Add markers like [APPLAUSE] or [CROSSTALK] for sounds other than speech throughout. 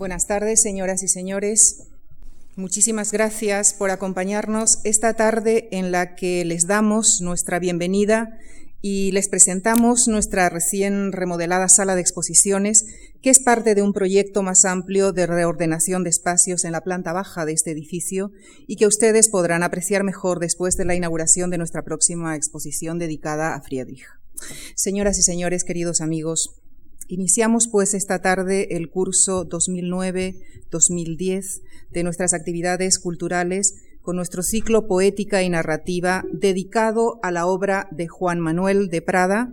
Buenas tardes, señoras y señores. Muchísimas gracias por acompañarnos esta tarde en la que les damos nuestra bienvenida y les presentamos nuestra recién remodelada sala de exposiciones, que es parte de un proyecto más amplio de reordenación de espacios en la planta baja de este edificio y que ustedes podrán apreciar mejor después de la inauguración de nuestra próxima exposición dedicada a Friedrich. Señoras y señores, queridos amigos, Iniciamos pues esta tarde el curso 2009-2010 de nuestras actividades culturales con nuestro ciclo Poética y Narrativa dedicado a la obra de Juan Manuel de Prada,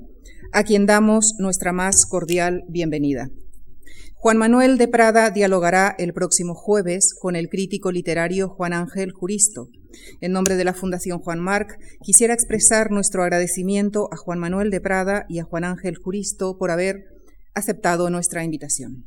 a quien damos nuestra más cordial bienvenida. Juan Manuel de Prada dialogará el próximo jueves con el crítico literario Juan Ángel Juristo. En nombre de la Fundación Juan Marc, quisiera expresar nuestro agradecimiento a Juan Manuel de Prada y a Juan Ángel Juristo por haber aceptado nuestra invitación.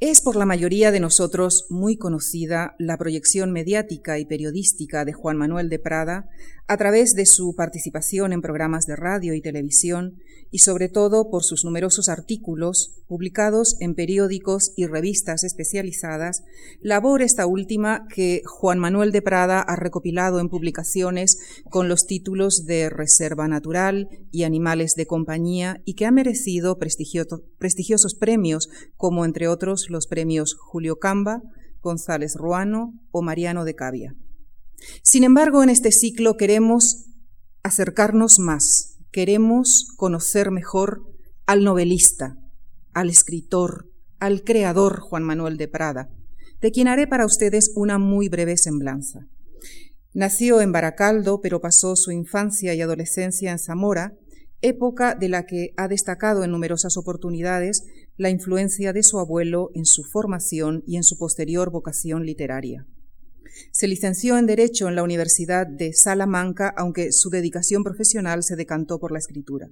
Es por la mayoría de nosotros muy conocida la proyección mediática y periodística de Juan Manuel de Prada a través de su participación en programas de radio y televisión y sobre todo por sus numerosos artículos publicados en periódicos y revistas especializadas, labor esta última que Juan Manuel de Prada ha recopilado en publicaciones con los títulos de Reserva Natural y Animales de Compañía y que ha merecido prestigiosos premios como entre otros los premios Julio Camba, González Ruano o Mariano de Cavia. Sin embargo, en este ciclo queremos acercarnos más, queremos conocer mejor al novelista, al escritor, al creador Juan Manuel de Prada, de quien haré para ustedes una muy breve semblanza. Nació en Baracaldo, pero pasó su infancia y adolescencia en Zamora, época de la que ha destacado en numerosas oportunidades la influencia de su abuelo en su formación y en su posterior vocación literaria. Se licenció en Derecho en la Universidad de Salamanca, aunque su dedicación profesional se decantó por la escritura.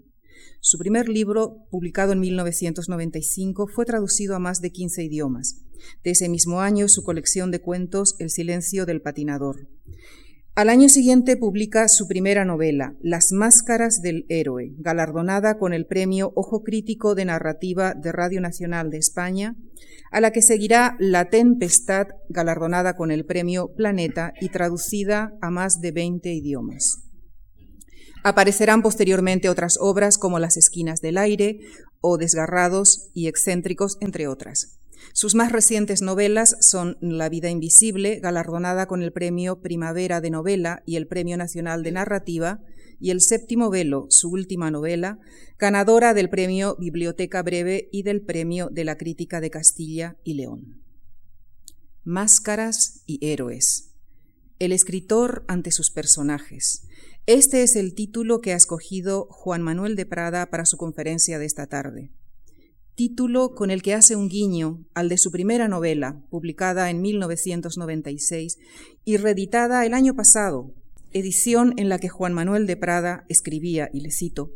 Su primer libro, publicado en 1995, fue traducido a más de 15 idiomas. De ese mismo año, su colección de cuentos El silencio del patinador. Al año siguiente publica su primera novela, Las Máscaras del Héroe, galardonada con el premio Ojo Crítico de Narrativa de Radio Nacional de España, a la que seguirá La Tempestad, galardonada con el premio Planeta y traducida a más de 20 idiomas. Aparecerán posteriormente otras obras como Las Esquinas del Aire o Desgarrados y Excéntricos, entre otras. Sus más recientes novelas son La vida invisible, galardonada con el Premio Primavera de Novela y el Premio Nacional de Narrativa, y El séptimo velo, su última novela, ganadora del Premio Biblioteca Breve y del Premio de la Crítica de Castilla y León. Máscaras y héroes. El escritor ante sus personajes. Este es el título que ha escogido Juan Manuel de Prada para su conferencia de esta tarde título con el que hace un guiño al de su primera novela, publicada en 1996 y reeditada el año pasado, edición en la que Juan Manuel de Prada escribía, y le cito,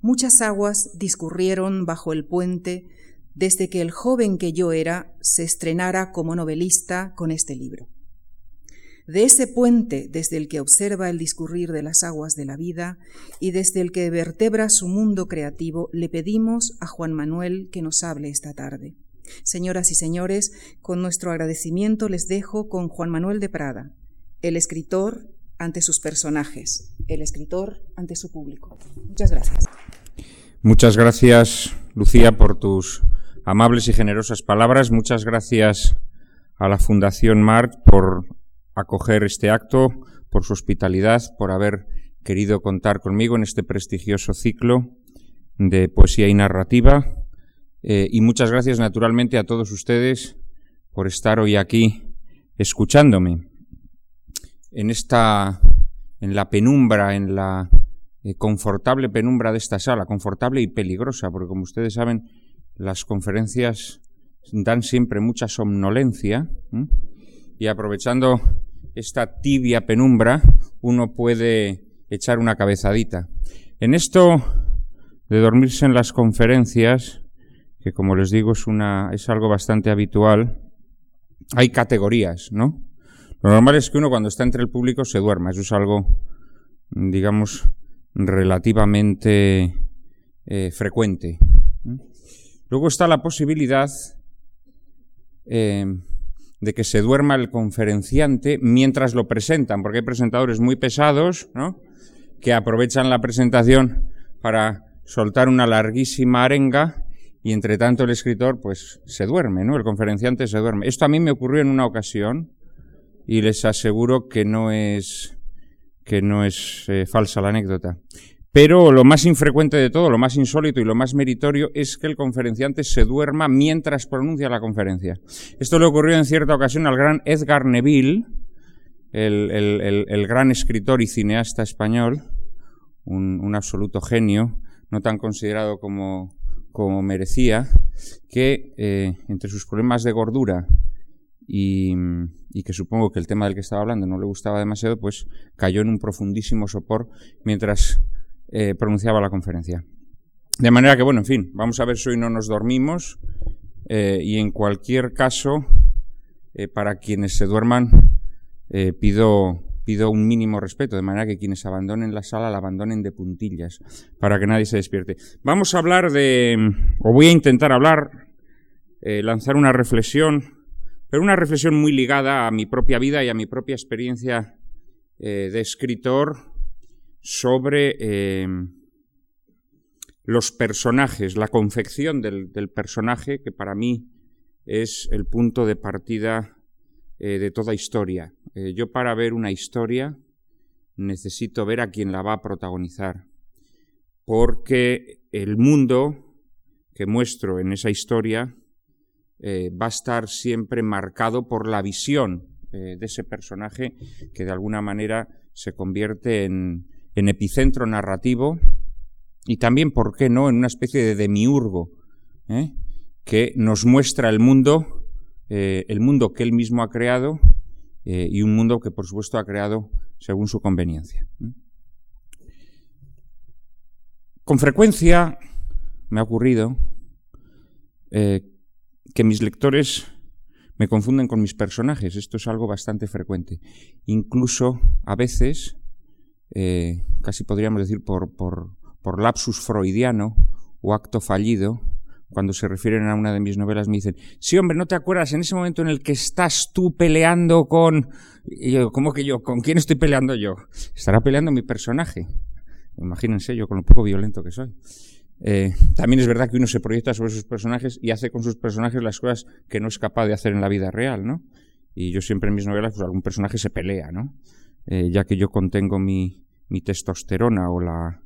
Muchas aguas discurrieron bajo el puente desde que el joven que yo era se estrenara como novelista con este libro. De ese puente desde el que observa el discurrir de las aguas de la vida y desde el que vertebra su mundo creativo, le pedimos a Juan Manuel que nos hable esta tarde. Señoras y señores, con nuestro agradecimiento les dejo con Juan Manuel de Prada, el escritor ante sus personajes, el escritor ante su público. Muchas gracias. Muchas gracias, Lucía, por tus amables y generosas palabras. Muchas gracias a la Fundación Marc por acoger este acto, por su hospitalidad, por haber querido contar conmigo en este prestigioso ciclo de poesía y narrativa. Eh, y muchas gracias naturalmente a todos ustedes por estar hoy aquí escuchándome. En esta, en la penumbra, en la eh, confortable penumbra de esta sala, confortable y peligrosa, porque como ustedes saben, las conferencias dan siempre mucha somnolencia. Y aprovechando esta tibia penumbra, uno puede echar una cabezadita. En esto de dormirse en las conferencias, que como les digo es, una, es algo bastante habitual, hay categorías, ¿no? Lo normal es que uno cuando está entre el público se duerma, eso es algo, digamos, relativamente eh, frecuente. Luego está la posibilidad eh, de que se duerma el conferenciante mientras lo presentan, porque hay presentadores muy pesados, ¿no? que aprovechan la presentación para soltar una larguísima arenga y entre tanto el escritor pues se duerme, ¿no? El conferenciante se duerme. Esto a mí me ocurrió en una ocasión y les aseguro que no es que no es eh, falsa la anécdota. Pero lo más infrecuente de todo, lo más insólito y lo más meritorio es que el conferenciante se duerma mientras pronuncia la conferencia. Esto le ocurrió en cierta ocasión al gran Edgar Neville, el, gran escritor y cineasta español, un, absoluto genio, no tan considerado como, como merecía, que eh, entre sus problemas de gordura y, que supongo que el tema del que estaba hablando no le gustaba demasiado, pues cayó en un profundísimo sopor mientras eh, pronunciaba la conferencia. De manera que, bueno, en fin, vamos a ver si hoy no nos dormimos eh, y en cualquier caso, para quienes se duerman, eh, pido, pido un mínimo respeto, de manera que quienes abandonen la sala la abandonen de puntillas, para que nadie se despierte. Vamos a hablar de, o voy a intentar hablar, eh, lanzar una reflexión, pero una reflexión muy ligada a mi propia vida y a mi propia experiencia eh, de escritor sobre los personajes, la confección del, del personaje, que para mí es el punto de partida eh, de toda historia. Eh, yo para ver una historia necesito ver a quien la va a protagonizar, porque el mundo que muestro en esa historia eh, va a estar siempre marcado por la visión de ese personaje que de alguna manera se convierte en, en epicentro narrativo y también, ¿por qué no?, en una especie de demiurgo que nos muestra el mundo eh, el mundo que él mismo ha creado eh, y un mundo que por supuesto ha creado según su conveniencia. Con frecuencia me ha ocurrido eh, que mis lectores me confunden con mis personajes. Esto es algo bastante frecuente. Incluso a veces, casi podríamos decir por, por lapsus freudiano o acto fallido, cuando se refieren a una de mis novelas, me dicen, sí, hombre, ¿no te acuerdas en ese momento en el que estás tú peleando con... Yo, ¿cómo que yo? ¿Con quién estoy peleando yo? Estará peleando mi personaje. Imagínense yo con lo poco violento que soy. Eh, también es verdad que uno se proyecta sobre sus personajes y hace con sus personajes las cosas que no es capaz de hacer en la vida real, ¿no? Y yo siempre en mis novelas, pues algún personaje se pelea, ¿no? Eh, ya que yo contengo mi, testosterona o la,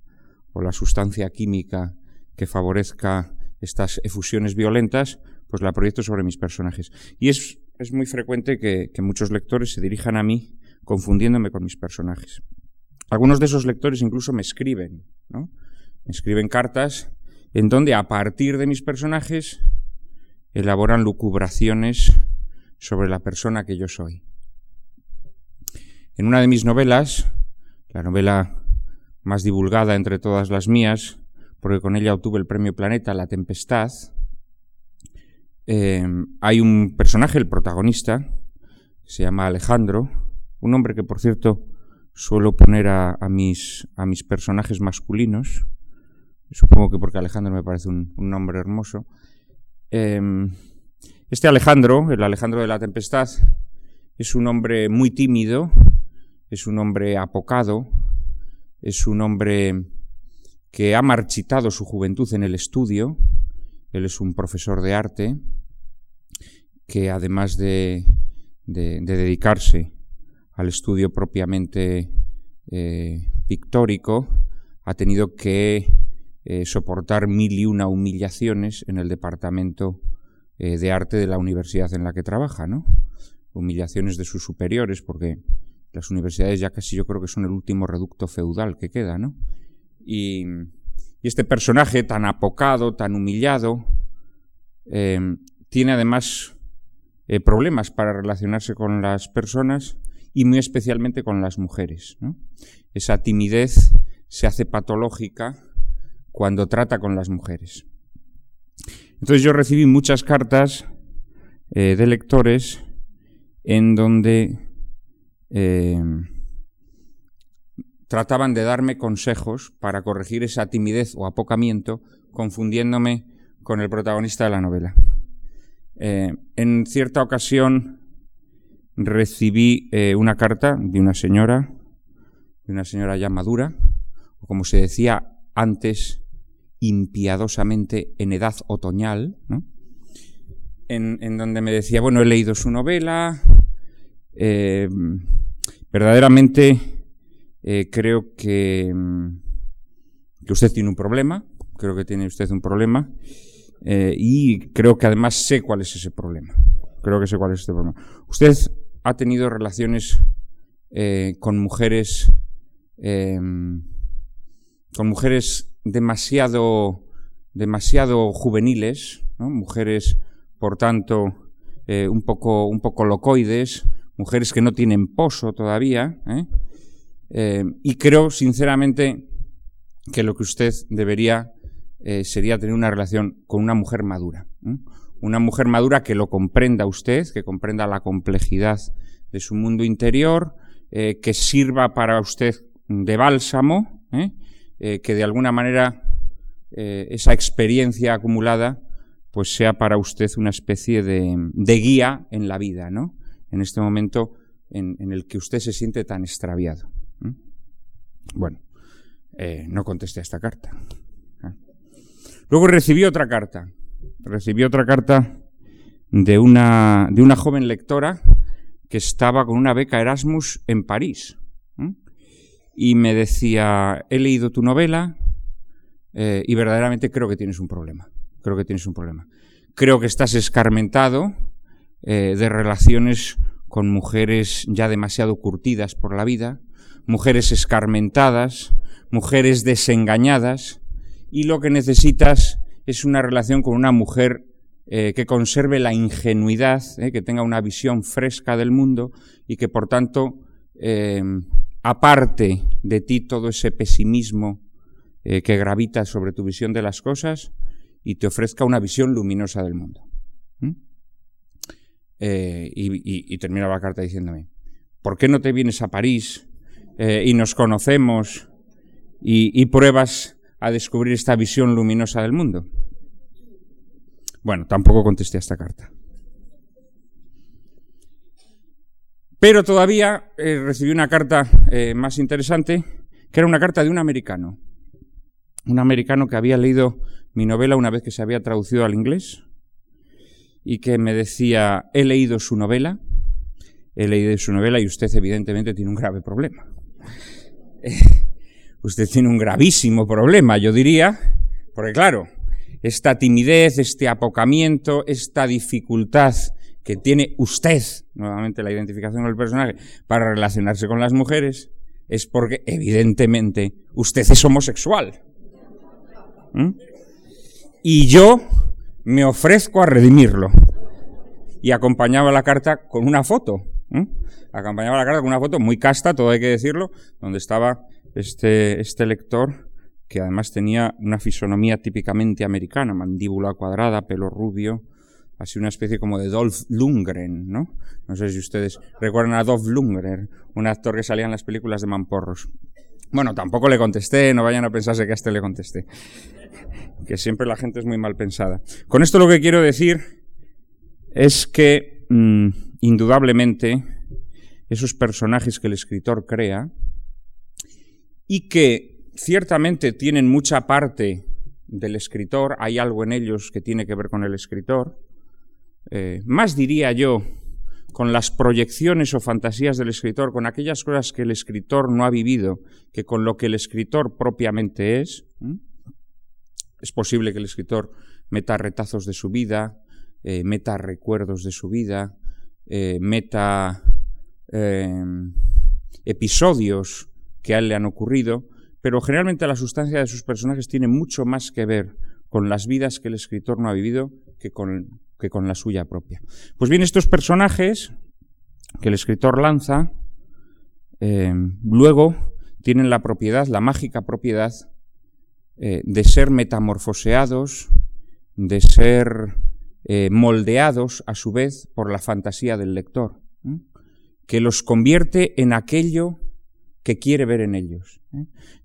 o la sustancia química que favorezca estas efusiones violentas, pues la proyecto sobre mis personajes. Y es, es muy frecuente que, muchos lectores se dirijan a mí confundiéndome con mis personajes. Algunos de esos lectores incluso me escriben, ¿no? Me escriben cartas en donde a partir de mis personajes elaboran lucubraciones sobre la persona que yo soy. En una de mis novelas, la novela más divulgada entre todas las mías, porque con ella obtuve el premio Planeta, La Tempestad, eh, hay un personaje, el protagonista, se llama Alejandro, un hombre que, por cierto, suelo poner a, mis, a mis personajes masculinos, supongo que porque Alejandro me parece un, nombre hermoso. Em, este Alejandro, el Alejandro de la Tempestad, es un hombre muy tímido, es un hombre apocado, es un hombre que ha marchitado su juventud en el estudio. Él es un profesor de arte que además de, dedicarse al estudio propiamente eh, pictórico, ha tenido que eh, soportar mil y una humillaciones en el departamento eh, de arte de la universidad en la que trabaja, ¿no? Humillaciones de sus superiores, porque las universidades ya casi yo creo que son el último reducto feudal que queda, ¿no? Y, este personaje tan apocado, tan humillado, eh, tiene además eh, problemas para relacionarse con las personas y muy especialmente con las mujeres. Esa timidez se hace patológica cuando trata con las mujeres. Entonces yo recibí muchas cartas eh, de lectores en donde trataban de darme consejos para corregir esa timidez o apocamiento, confundiéndome con el protagonista de la novela. Eh, en cierta ocasión recibí eh, una carta de una señora, de una señora ya madura, o como se decía antes, impiadosamente en edad otoñal, en, donde me decía, bueno, he leído su novela, eh, verdaderamente creo que, que usted tiene un problema, creo que tiene usted un problema, y creo que además sé cuál es ese problema. Creo que sé cuál es este problema. Usted ha tenido relaciones eh, con mujeres em, con mujeres demasiado demasiado juveniles, mujeres por tanto eh, un poco un poco locoides, mujeres que no tienen poso todavía, ¿eh? em, y creo sinceramente que lo que usted debería sería tener una relación con una mujer madura una mujer madura que lo comprenda usted, que comprenda la complejidad de su mundo interior, eh, que sirva para usted de bálsamo, ¿eh? Eh, que de alguna manera esa experiencia acumulada pues sea para usted una especie de, guía en la vida, ¿no? En este momento en, el que usted se siente tan extraviado. Bueno, no contesté a esta carta. Luego recibí otra carta recibí otra carta de una, de una joven lectora que estaba con una beca Erasmus en París. Y me decía, he leído tu novela eh, y verdaderamente creo que tienes un problema. Creo que tienes un problema. Creo que estás escarmentado eh, de relaciones con mujeres ya demasiado curtidas por la vida, mujeres escarmentadas, mujeres desengañadas, y lo que necesitas es una relación con una mujer eh, que conserve la ingenuidad, eh, que tenga una visión fresca del mundo y que por tanto aparte de ti todo ese pesimismo que gravita sobre tu visión de las cosas y te ofrezca una visión luminosa del mundo. Y, termina la carta diciéndome, ¿por qué no te vienes a París y nos conocemos y pruebas a descubrir esta visión luminosa del mundo? Bueno, tampoco contesté a esta carta. Pero todavía eh, recibí una carta eh, más interesante, que era una carta de un americano. Un americano que había leído mi novela una vez que se había traducido al inglés y que me decía, he leído su novela, he leído su novela y usted evidentemente tiene un grave problema. [LAUGHS] usted tiene un gravísimo problema, yo diría, porque claro, esta timidez, este apocamiento, esta dificultad que tiene usted, nuevamente la identificación del personaje, para relacionarse con las mujeres, es porque evidentemente usted es homosexual. ¿Mm? Y yo me ofrezco a redimirlo. Y acompañaba la carta con una foto. Acompañaba la carta con una foto muy casta, todo hay que decirlo, donde estaba este, este lector, que además tenía una fisonomía típicamente americana, mandíbula cuadrada, pelo rubio, así una especie como de Dolph Lundgren, ¿no? No sé si ustedes recuerdan a Dolph Lundgren, un actor que salía en las películas de Mamporros. Bueno, tampoco le contesté, no vayan a pensarse que a este le contesté. Que siempre la gente es muy mal pensada. Con esto lo que quiero decir es que, mm, indudablemente, esos personajes que el escritor crea, y que ciertamente tienen mucha parte del escritor, hay algo en ellos que tiene que ver con el escritor, eh, más diría yo con las proyecciones o fantasías del escritor, con aquellas cosas que el escritor no ha vivido, que con lo que el escritor propiamente es. Es posible que el escritor meta retazos de su vida, eh, meta recuerdos de su vida, eh, meta episodios que a él le han ocurrido, pero generalmente la sustancia de sus personajes tiene mucho más que ver con las vidas que el escritor no ha vivido que con, que con la suya propia. Pues bien, estos personajes que el escritor lanza, eh, luego tienen la propiedad, la mágica propiedad, eh, de ser metamorfoseados, de ser eh, moldeados a su vez por la fantasía del lector, que los convierte en aquello que quiere ver en ellos.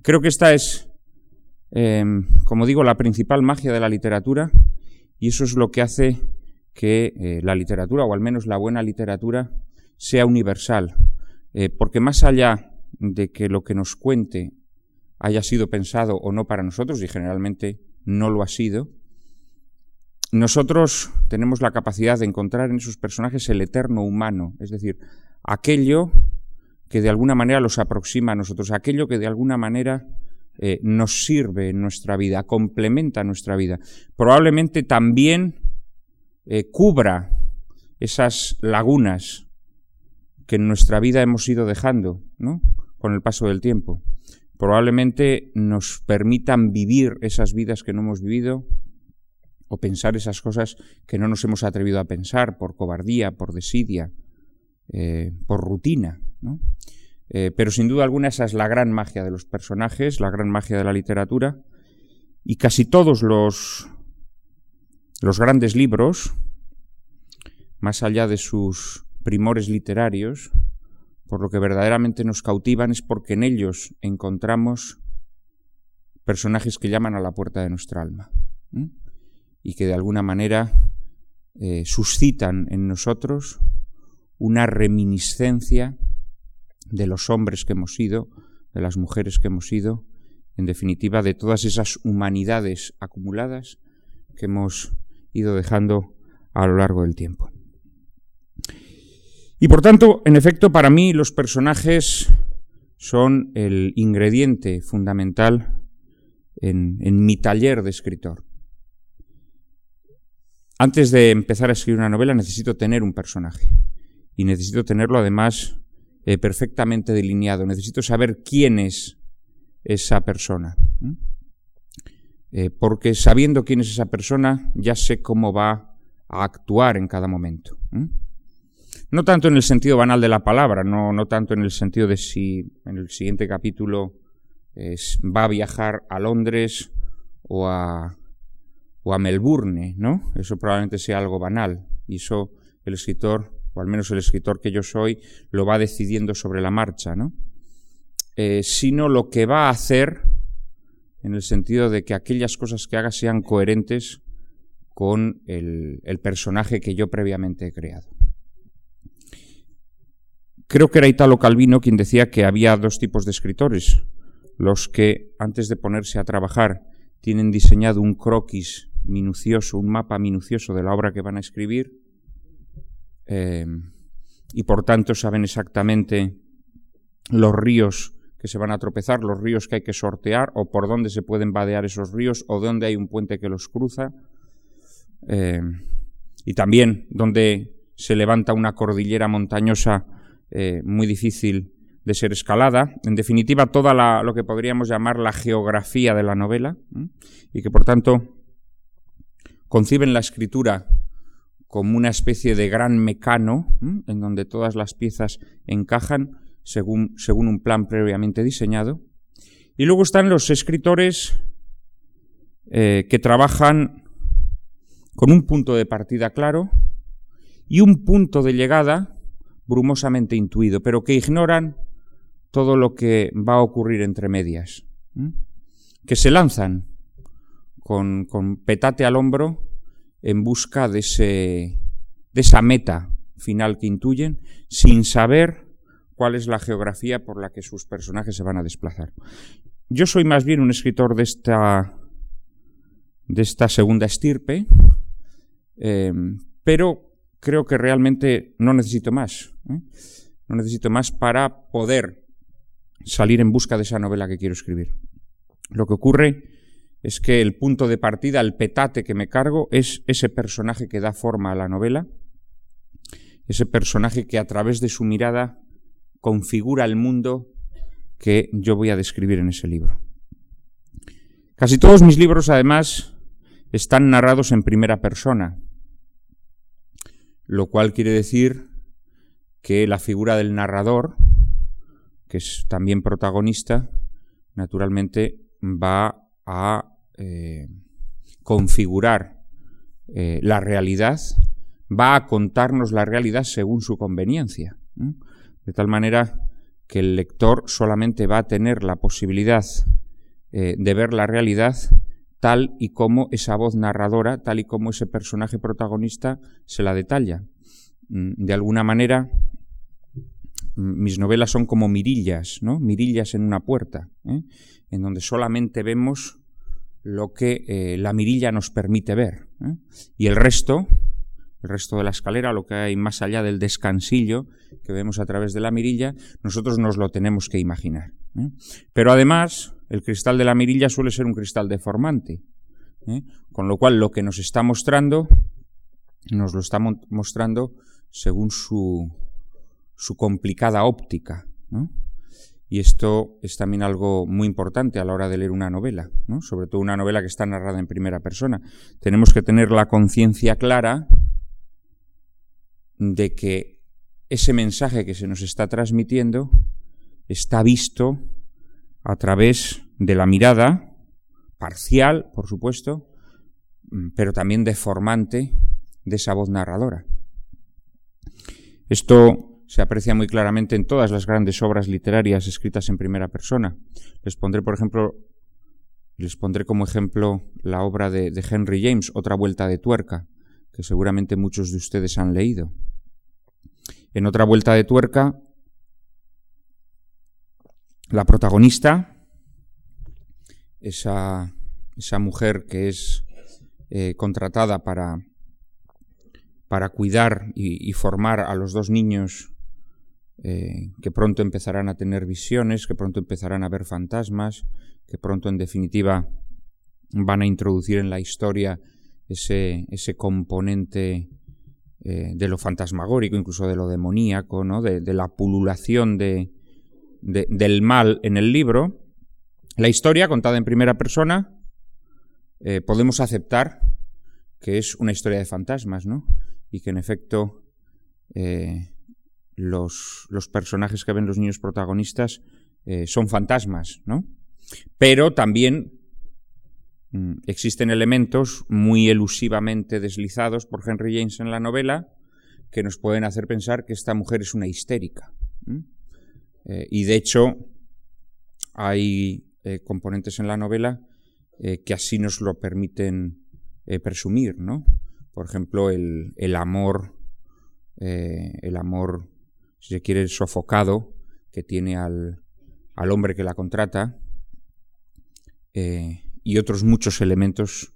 Creo que esta es, em, como digo, la principal magia de la literatura y eso es lo que hace que eh, la literatura, o al menos la buena literatura, sea universal, porque más allá de que lo que nos cuente haya sido pensado o no para nosotros, y generalmente no lo ha sido, nosotros tenemos la capacidad de encontrar en esos personajes el eterno humano, es decir, aquello que de alguna manera los aproxima a nosotros, aquello que de alguna manera eh, nos sirve en nuestra vida, complementa nuestra vida. Probablemente también eh, cubra esas lagunas que en nuestra vida hemos ido dejando, ¿no? Con el paso del tiempo. Probablemente nos permitan vivir esas vidas que no hemos vivido o pensar esas cosas que no nos hemos atrevido a pensar por cobardía, por desidia, eh, por rutina. ¿no? Eh, pero sin duda alguna esa es la gran magia de los personajes, la gran magia de la literatura. Y casi todos los, los grandes libros, más allá de sus primores literarios, por lo que verdaderamente nos cautivan es porque en ellos encontramos personajes que llaman a la puerta de nuestra alma y que de alguna manera eh, suscitan en nosotros una reminiscencia de los hombres que hemos sido, de las mujeres que hemos sido, en definitiva de todas esas humanidades acumuladas que hemos ido dejando a lo largo del tiempo. Y por tanto, en efecto, para mí los personajes son el ingrediente fundamental en, mi taller de escritor. Antes de empezar a escribir una novela necesito tener un personaje y necesito tenerlo además eh, perfectamente delineado. Necesito saber quién es esa persona. Eh, porque sabiendo quién es esa persona ya sé cómo va a actuar en cada momento. No tanto en el sentido banal de la palabra, no, no tanto en el sentido de si en el siguiente capítulo va a viajar a Londres o a o a Melbourne, ¿no? Eso probablemente sea algo banal. Y eso el escritor, o al menos el escritor que yo soy, lo va decidiendo sobre la marcha, ¿no? Eh, sino lo que va a hacer en el sentido de que aquellas cosas que haga sean coherentes con el personaje que yo previamente he creado. Creo que era Italo Calvino quien decía que había dos tipos de escritores, los que antes de ponerse a trabajar tienen diseñado un croquis minucioso, un mapa minucioso de la obra que van a escribir eh, y por tanto saben exactamente los ríos que se van a tropezar, los ríos que hay que sortear o por dónde se pueden vadear esos ríos o dónde hay un puente que los cruza eh, y también donde se levanta una cordillera montañosa eh, muy difícil de ser escalada, en definitiva toda la, lo que podríamos llamar la geografía de la novela y que por tanto conciben la escritura como una especie de gran mecano en donde todas las piezas encajan según, según un plan previamente diseñado. Y luego están los escritores eh, que trabajan con un punto de partida claro y un punto de llegada brumosamente intuido, pero que ignoran todo lo que va a ocurrir entre medias, que se lanzan con, petate al hombro en busca de, ese, de esa meta final que intuyen, sin saber cuál es la geografía por la que sus personajes se van a desplazar. Yo soy más bien un escritor de esta, de esta segunda estirpe, eh, pero creo que realmente no necesito más. ¿Eh? No necesito más para poder salir en busca de esa novela que quiero escribir. Lo que ocurre es que el punto de partida, el petate que me cargo, es ese personaje que da forma a la novela, ese personaje que a través de su mirada configura el mundo que yo voy a describir en ese libro. Casi todos mis libros, además, están narrados en primera persona, lo cual quiere decir que la figura del narrador, que es también protagonista, naturalmente va a eh, configurar eh, la realidad, va a contarnos la realidad según su conveniencia. De tal manera que el lector solamente va a tener la posibilidad eh, de ver la realidad tal y como esa voz narradora, tal y como ese personaje protagonista se la detalla. Mm, de alguna manera, mis novelas son como mirillas, ¿no? Mirillas en una puerta, ¿eh? en donde solamente vemos lo que eh, la mirilla nos permite ver. ¿eh? Y el resto, el resto de la escalera, lo que hay más allá del descansillo que vemos a través de la mirilla, nosotros nos lo tenemos que imaginar. Pero además, el cristal de la mirilla suele ser un cristal deformante, con lo cual lo que nos está mostrando, nos lo está mostrando según su, su complicada óptica. Y esto es también algo muy importante a la hora de leer una novela, sobre todo una novela que está narrada en primera persona. Tenemos que tener la conciencia clara de que ese mensaje que se nos está transmitiendo está visto a través de la mirada, parcial, por supuesto, pero también deformante de esa voz narradora. Esto se aprecia muy claramente en todas las grandes obras literarias escritas en primera persona. Les pondré, por ejemplo, les pondré como ejemplo la obra de, Henry James, Otra vuelta de tuerca, que seguramente muchos de ustedes han leído. En Otra vuelta de tuerca, la protagonista, esa, esa mujer que es eh, contratada para para cuidar y, formar a los dos niños eh, que pronto empezarán a tener visiones, que pronto empezarán a ver fantasmas, que pronto en definitiva van a introducir en la historia ese, ese componente eh, de lo fantasmagórico, incluso de lo demoníaco, ¿no? de, la pululación de, del mal en el libro. La historia, contada en primera persona, eh, podemos aceptar que es una historia de fantasmas, ¿no? y que en efecto los, personajes que ven los niños protagonistas eh, son fantasmas, ¿no? Pero también mm, existen elementos muy elusivamente deslizados por Henry James en la novela que nos pueden hacer pensar que esta mujer es una histérica. Eh, y de hecho hay componentes en la novela que así nos lo permiten presumir, ¿no? por ejemplo, el, amor, eh, el amor, si se quiere, sofocado que tiene al, hombre que la contrata eh, y otros muchos elementos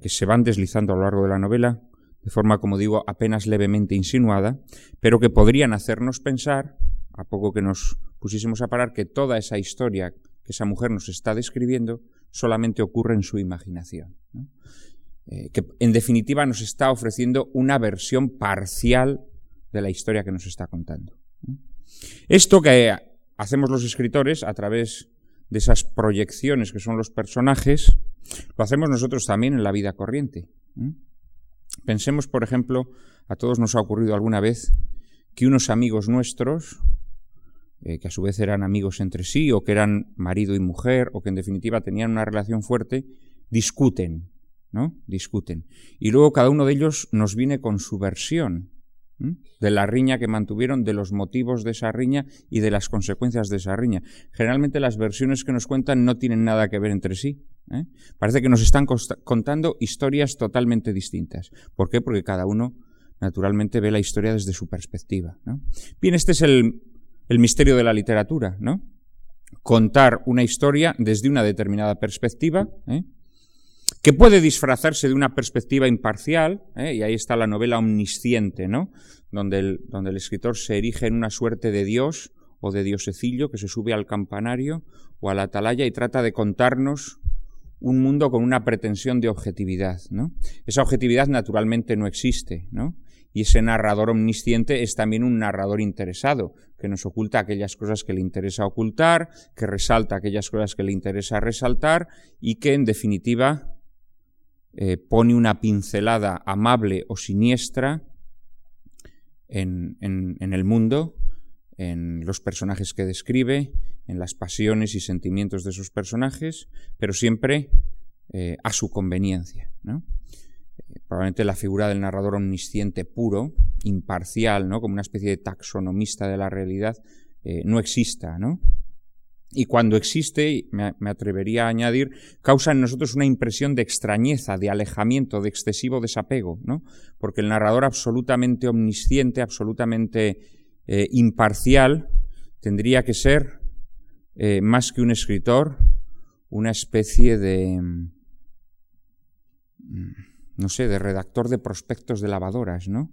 que se van deslizando a lo largo de la novela de forma, como digo, apenas levemente insinuada, pero que podrían hacernos pensar, a poco que nos pusiésemos a parar, que toda esa historia que esa mujer nos está describiendo solamente ocurre en su imaginación. Eh, que en definitiva nos está ofreciendo una versión parcial de la historia que nos está contando. Esto que hacemos los escritores a través de esas proyecciones que son los personajes, lo hacemos nosotros también en la vida corriente. Pensemos, por ejemplo, a todos nos ha ocurrido alguna vez que unos amigos nuestros, eh, que a su vez eran amigos entre sí, o que eran marido y mujer, o que en definitiva tenían una relación fuerte, discuten ¿no? Discuten. Y luego cada uno de ellos nos viene con su versión de la riña que mantuvieron, de los motivos de esa riña y de las consecuencias de esa riña. Generalmente las versiones que nos cuentan no tienen nada que ver entre sí. ¿eh? Parece que nos están contando historias totalmente distintas. ¿Por qué? Porque cada uno naturalmente ve la historia desde su perspectiva. Bien, este es el, el misterio de la literatura, ¿no? Contar una historia desde una determinada perspectiva, ¿eh? Que puede disfrazarse de una perspectiva imparcial, ¿eh? y ahí está la novela omnisciente, ¿no? Donde el, donde el escritor se erige en una suerte de Dios o de diosecillo que se sube al campanario o a la atalaya y trata de contarnos un mundo con una pretensión de objetividad. Esa objetividad naturalmente no existe, ¿no? Y ese narrador omnisciente es también un narrador interesado, que nos oculta aquellas cosas que le interesa ocultar, que resalta aquellas cosas que le interesa resaltar y que en definitiva eh, pone una pincelada amable o siniestra en, el mundo, en los personajes que describe, en las pasiones y sentimientos de esos personajes, pero siempre eh, a su conveniencia. Eh, probablemente la figura del narrador omnisciente puro, imparcial, ¿no? como una especie de taxonomista de la realidad, no exista. ¿no? Y cuando existe, me, atrevería a añadir, causa en nosotros una impresión de extrañeza, de alejamiento, de excesivo desapego, ¿no? Porque el narrador absolutamente omnisciente, absolutamente eh, imparcial, tendría que ser, eh, más que un escritor, una especie de, mm, no sé, de redactor de prospectos de lavadoras, ¿no?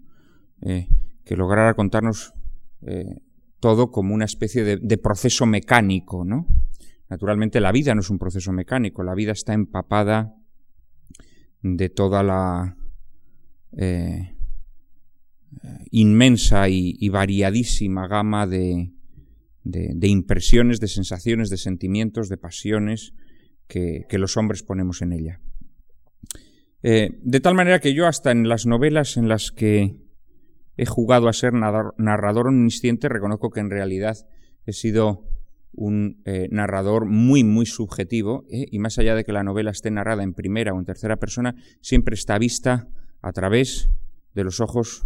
Eh, que lograra contarnos todo como una especie de, proceso mecánico, ¿no? Naturalmente la vida no es un proceso mecánico, la vida está empapada de toda la eh, inmensa y, variadísima gama de, impresiones, de sensaciones, de sentimientos, de pasiones que, los hombres ponemos en ella. Eh, de tal manera que yo hasta en las novelas en las que he jugado a ser narrador omnisciente, reconozco que en realidad he sido un eh, narrador muy, muy subjetivo, ¿eh? y más allá de que la novela esté narrada en primera o en tercera persona, siempre está vista a través de los ojos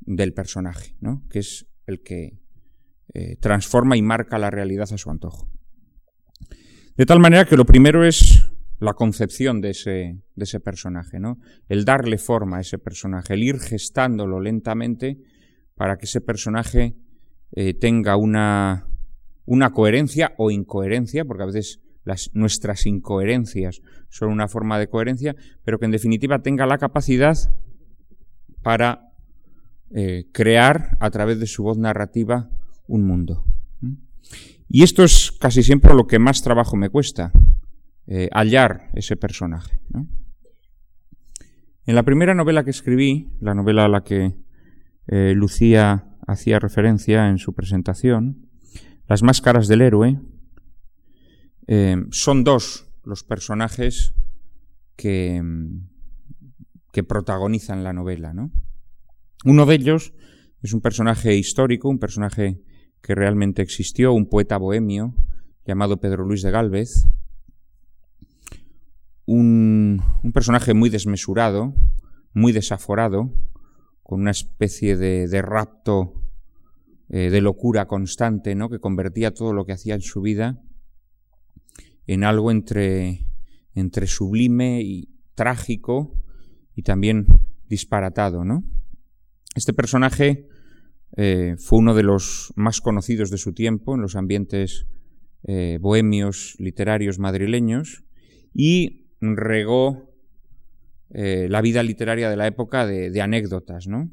del personaje, ¿no? que es el que eh, transforma y marca la realidad a su antojo. De tal manera que lo primero es la concepción de ese, de ese personaje, ¿no? El darle forma a ese personaje, el ir gestándolo lentamente para que ese personaje eh, tenga una, una coherencia o incoherencia, porque a veces las, nuestras incoherencias son una forma de coherencia, pero que en definitiva tenga la capacidad para eh, crear a través de su voz narrativa un mundo. Y esto es casi siempre lo que más trabajo me cuesta, eh, hallar ese personaje. En la primera novela que escribí, la novela a la que eh, Lucía hacía referencia en su presentación, Las máscaras del héroe, eh, son dos los personajes que, que protagonizan la novela. Uno de ellos es un personaje histórico, un personaje que realmente existió, un poeta bohemio llamado Pedro Luis de Gálvez, un, personaje muy desmesurado, muy desaforado, con una especie de, rapto, eh, de locura constante, ¿no? que convertía todo lo que hacía en su vida en algo entre, sublime y trágico y también disparatado. ¿no? Este personaje eh, fue uno de los más conocidos de su tiempo en los ambientes eh, bohemios literarios madrileños y regó eh, la vida literaria de la época de, anécdotas, ¿no?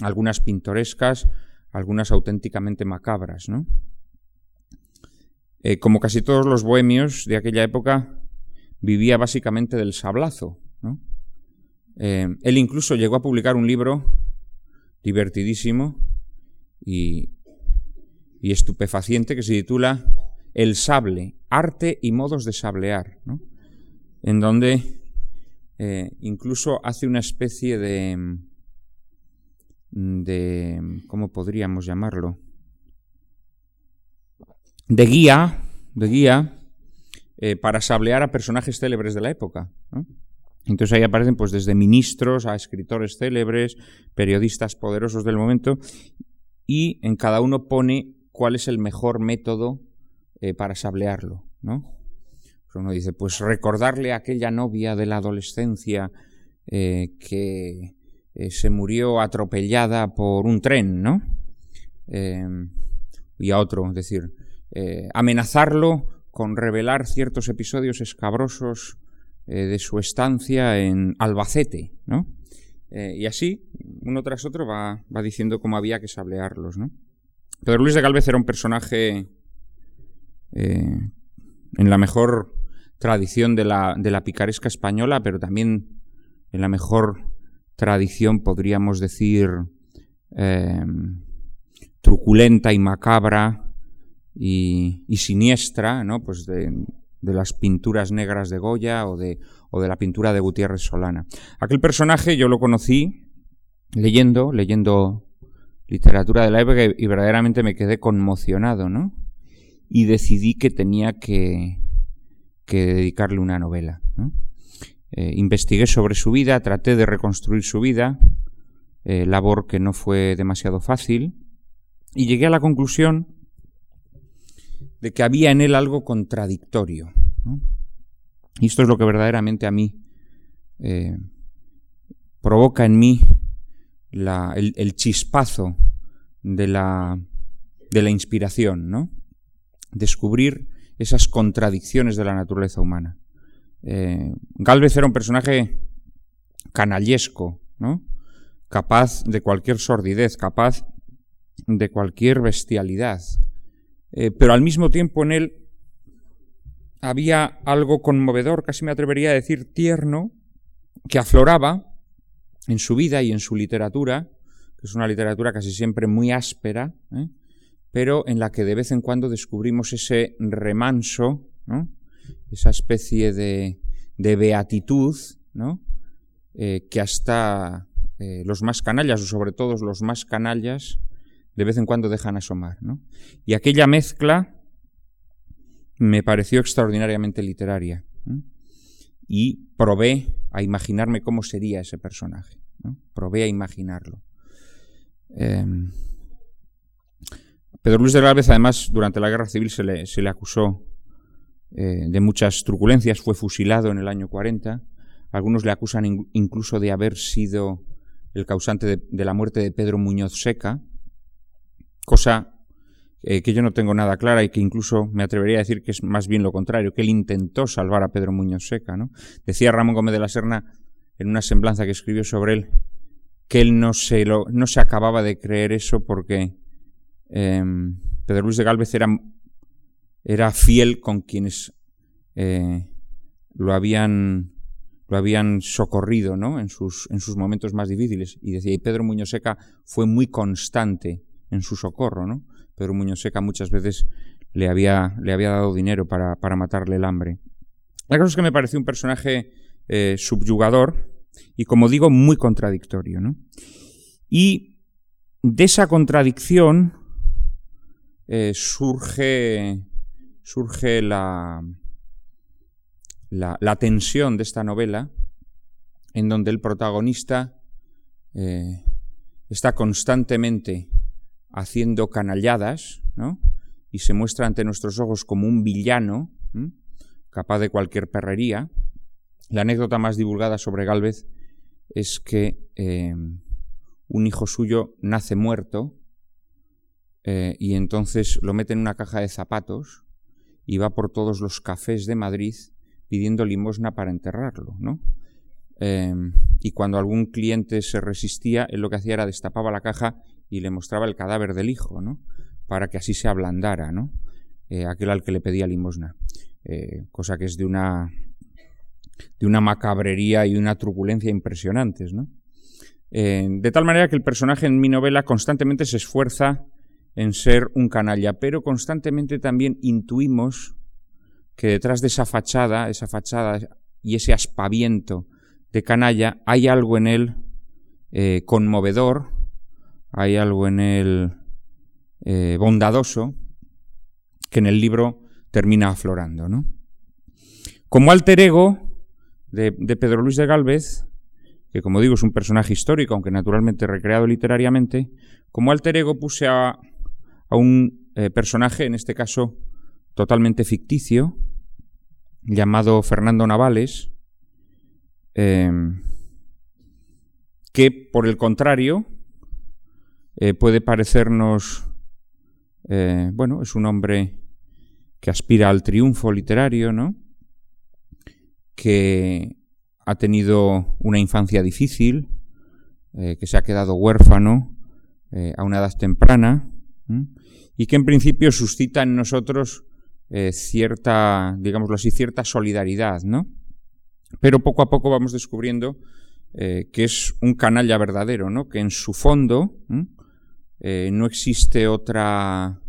Algunas pintorescas, algunas auténticamente macabras, ¿no? Eh, como casi todos los bohemios de aquella época, vivía básicamente del sablazo. Eh, él incluso llegó a publicar un libro divertidísimo y, y estupefaciente que se titula El sable, arte y modos de sablear, ¿no? En donde eh, incluso hace una especie de, de, ¿cómo podríamos llamarlo? De guía, de guía eh, para sablear a personajes célebres de la época. Entonces ahí aparecen pues desde ministros a escritores célebres, periodistas poderosos del momento, y en cada uno pone cuál es el mejor método eh, para sablearlo, ¿no? Uno dice, pues recordarle a aquella novia de la adolescencia eh, que eh, se murió atropellada por un tren, ¿no? Em, y a otro, es decir, eh, amenazarlo con revelar ciertos episodios escabrosos de su estancia en Albacete, ¿no? y así, uno tras otro, va, va, diciendo cómo había que sablearlos, ¿no? Pedro Luis de Galvez era un personaje en la mejor tradición de la, de la picaresca española, pero también en la mejor tradición, podríamos decir, em, truculenta y macabra y, siniestra, ¿no? Pues de, de, las pinturas negras de Goya o de, o de la pintura de Gutiérrez Solana. Aquel personaje yo lo conocí leyendo, leyendo literatura de la época y verdaderamente me quedé conmocionado, ¿no? Y decidí que tenía que, que dedicarle una novela. Eh, investigué sobre su vida, traté de reconstruir su vida, eh, labor que no fue demasiado fácil, y llegué a la conclusión de que había en él algo contradictorio. Y esto es lo que verdaderamente a mí eh, provoca en mí el, chispazo de la, de la inspiración, ¿no? Descubrir esas contradicciones de la naturaleza humana. Eh, Galvez era un personaje canallesco, ¿no? capaz de cualquier sordidez, capaz de cualquier bestialidad. Eh, pero al mismo tiempo en él había algo conmovedor, casi me atrevería a decir tierno, que afloraba en su vida y en su literatura, que es una literatura casi siempre muy áspera, ¿eh? Pero en la que de vez en cuando descubrimos ese remanso, esa especie de, beatitud, eh, que hasta eh, los más canallas, o sobre todo los más canallas, de vez en cuando dejan asomar. Y aquella mezcla me pareció extraordinariamente literaria. Y probé a imaginarme cómo sería ese personaje. Probé a imaginarlo. Em, Pedro Luis de Gálvez, además, durante la Guerra Civil se le, acusó eh, de muchas truculencias, fue fusilado en el año 40. Algunos le acusan incluso de haber sido el causante de, la muerte de Pedro Muñoz Seca, cosa eh, que yo no tengo nada clara y que incluso me atrevería a decir que es más bien lo contrario, que él intentó salvar a Pedro Muñoz Seca. ¿no? Decía Ramón Gómez de la Serna en una semblanza que escribió sobre él que él no se, lo, no se acababa de creer eso porque em, Pedro Luis de Galvez era, era fiel con quienes eh, lo habían lo habían socorrido ¿no? en, sus, en sus momentos más difíciles. Y decía, y Pedro Muñoz Seca fue muy constante en su socorro. ¿no? Pedro Muñoz Seca muchas veces le había, le había dado dinero para, para matarle el hambre. La cosa es que me pareció un personaje eh, subyugador y, como digo, muy contradictorio. ¿no? Y de esa contradicción eh, surge, surge la, la, tensión de esta novela, en donde el protagonista eh, está constantemente haciendo canalladas, ¿no? Y se muestra ante nuestros ojos como un villano, capaz de cualquier perrería. La anécdota más divulgada sobre Galvez es que eh, un hijo suyo nace muerto eh, y entonces lo mete en una caja de zapatos y va por todos los cafés de Madrid pidiendo limosna para enterrarlo, ¿no? Em, y cuando algún cliente se resistía, él lo que hacía era destapaba la caja y le mostraba el cadáver del hijo, ¿no? Para que así se ablandara, ¿no? Eh, aquel al que le pedía limosna. Eh, cosa que es de una, de una macabrería y una truculencia impresionantes, ¿no? De tal manera que el personaje en mi novela constantemente se esfuerza en ser un canalla, pero constantemente también intuimos que detrás de esa fachada, esa fachada y ese aspaviento de canalla, hay algo en él eh, conmovedor, hay algo en él eh, bondadoso, que en el libro termina aflorando. ¿no? Como alter ego de, Pedro Luis de Galvez, que como digo es un personaje histórico, aunque naturalmente recreado literariamente, como alter ego puse a, un eh, personaje, en este caso totalmente ficticio, llamado Fernando Navales, em, que por el contrario eh, puede parecernos, eh, bueno, es un hombre que aspira al triunfo literario, ¿no? Que ha tenido una infancia difícil, eh, que se ha quedado huérfano a una edad temprana, y que en principio suscita en nosotros eh, cierta, digámoslo así, cierta solidaridad, ¿no? Pero poco a poco vamos descubriendo eh, que es un canalla verdadero, ¿no? Que en su fondo eh, no existe otra,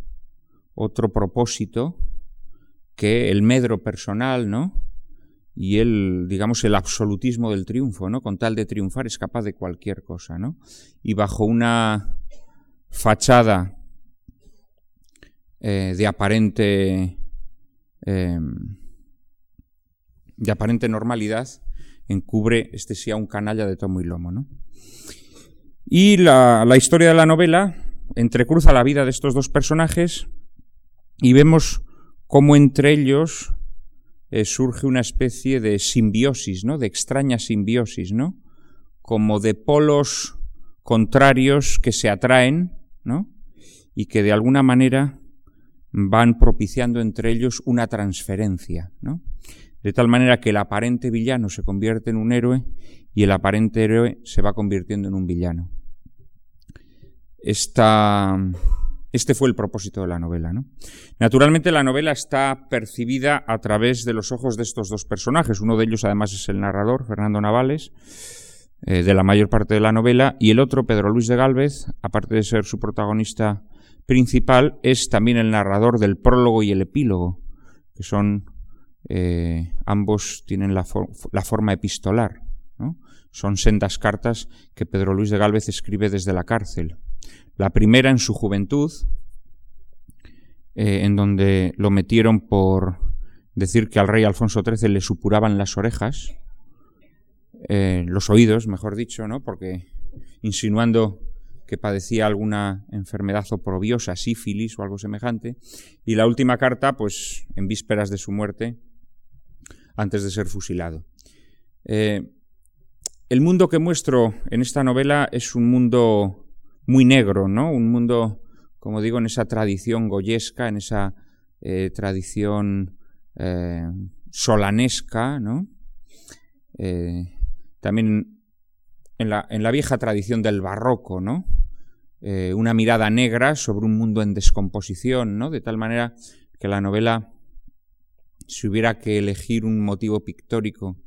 otro propósito que el medro personal, ¿no? Y el, digamos, el absolutismo del triunfo, ¿no? Con tal de triunfar es capaz de cualquier cosa, ¿no? Y bajo una fachada de aparente Em, de aparente normalidad encubre este sí a un canalla de tomo y lomo. ¿no? Y la, historia de la novela entrecruza la vida de estos dos personajes y vemos cómo entre ellos eh, surge una especie de simbiosis, ¿no? De extraña simbiosis, ¿no? Como de polos contrarios que se atraen, ¿no? Y que de alguna manera van propiciando entre ellos una transferencia. De tal manera que el aparente villano se convierte en un héroe y el aparente héroe se va convirtiendo en un villano. Esta, este fue el propósito de la novela. ¿no? Naturalmente la novela está percibida a través de los ojos de estos dos personajes. Uno de ellos además es el narrador, Fernando Navales, eh, de la mayor parte de la novela, y el otro, Pedro Luis de Galvez, aparte de ser su protagonista principal, es también el narrador del prólogo y el epílogo, que son eh, ambos tienen la, la forma epistolar. ¿no? Son sendas cartas que Pedro Luis de Galvez escribe desde la cárcel. La primera en su juventud, eh, en donde lo metieron por decir que al rey Alfonso XIII le supuraban las orejas, eh, los oídos, mejor dicho, ¿no? Porque insinuando que padecía alguna enfermedad oprobiosa, sífilis o algo semejante. Y la última carta, pues en vísperas de su muerte, antes de ser fusilado. Eh, el mundo que muestro en esta novela es un mundo muy negro, ¿no? Un mundo, como digo, en esa tradición goyesca, en esa eh, tradición eh, solanesca, ¿no? También en la, en la, vieja tradición del barroco, ¿no? Una mirada negra sobre un mundo en descomposición, ¿no? De tal manera que la novela, si hubiera que elegir un motivo pictórico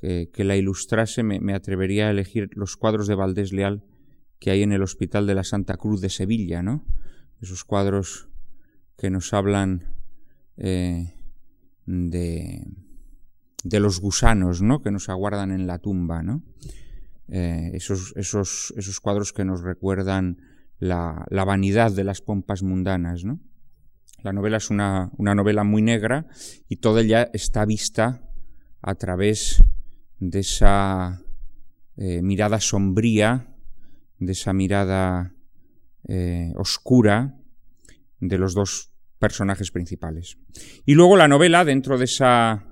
que la ilustrase, me, me, atrevería a elegir los cuadros de Valdés Leal que hay en el Hospital de la Santa Cruz de Sevilla, ¿no? Esos cuadros que nos hablan eh, de, de, los gusanos, ¿no? Que nos aguardan en la tumba, ¿no? Eh, esos, esos, esos, cuadros que nos recuerdan la, la, vanidad de las pompas mundanas, ¿no? La novela es una, una novela muy negra y toda ella está vista a través de esa eh, mirada sombría de esa mirada eh, oscura de los dos personajes principales. Y luego la novela, dentro de, esa,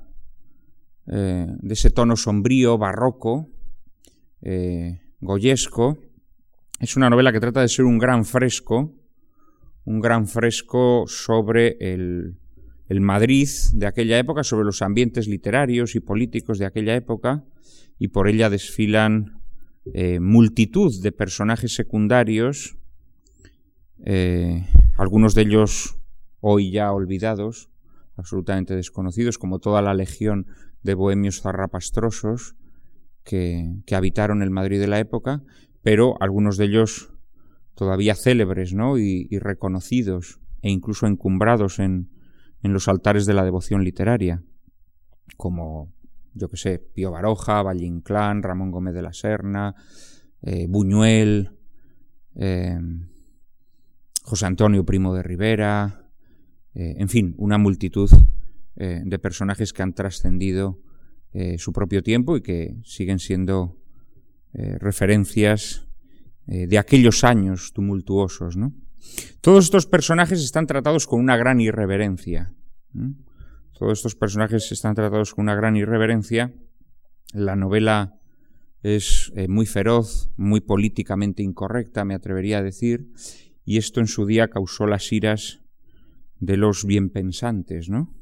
de ese tono sombrío, barroco, eh, goyesco, es una novela que trata de ser un gran fresco, un gran fresco sobre el, el Madrid de aquella época, sobre los ambientes literarios y políticos de aquella época, y por ella desfilan eh, multitud de personajes secundarios, eh, algunos de ellos hoy ya olvidados, absolutamente desconocidos, como toda la legión de bohemios zarrapastrosos que, habitaron el Madrid de la época, pero algunos de ellos todavía célebres ¿no? y, y reconocidos e incluso encumbrados en, en los altares de la devoción literaria, como yo que sé, Pío Baroja, Valle Inclán, Ramón Gómez de la Serna, eh, Buñuel, eh, José Antonio Primo de Rivera, eh, en fin, una multitud de personajes que han trascendido su propio tiempo y que siguen siendo referencias de aquellos años tumultuosos. ¿no? Todos estos personajes están tratados con una gran irreverencia. Todos estos personajes están tratados con una gran irreverencia. La novela es eh, muy feroz, muy políticamente incorrecta, me atrevería a decir, y esto en su día causó las iras de los bienpensantes, ¿no?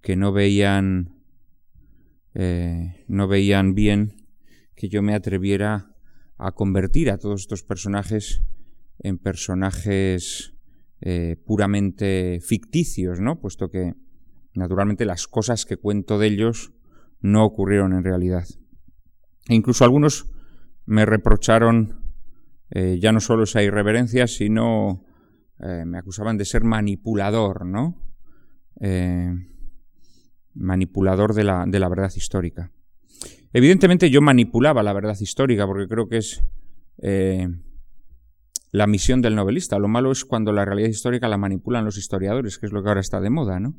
Que no veían, eh, no veían bien que yo me atreviera a convertir a todos estos personajes en personajes eh, puramente ficticios, ¿no? Puesto que Naturalmente las cosas que cuento de ellos no ocurrieron en realidad. E incluso algunos me reprocharon eh, ya no solo esa irreverencia, sino me acusaban de ser manipulador, ¿no? Eh, manipulador de la, de la verdad histórica. Evidentemente yo manipulaba la verdad histórica porque creo que es la misión del novelista. Lo malo es cuando la realidad histórica la manipulan los historiadores, que es lo que ahora está de moda, ¿no?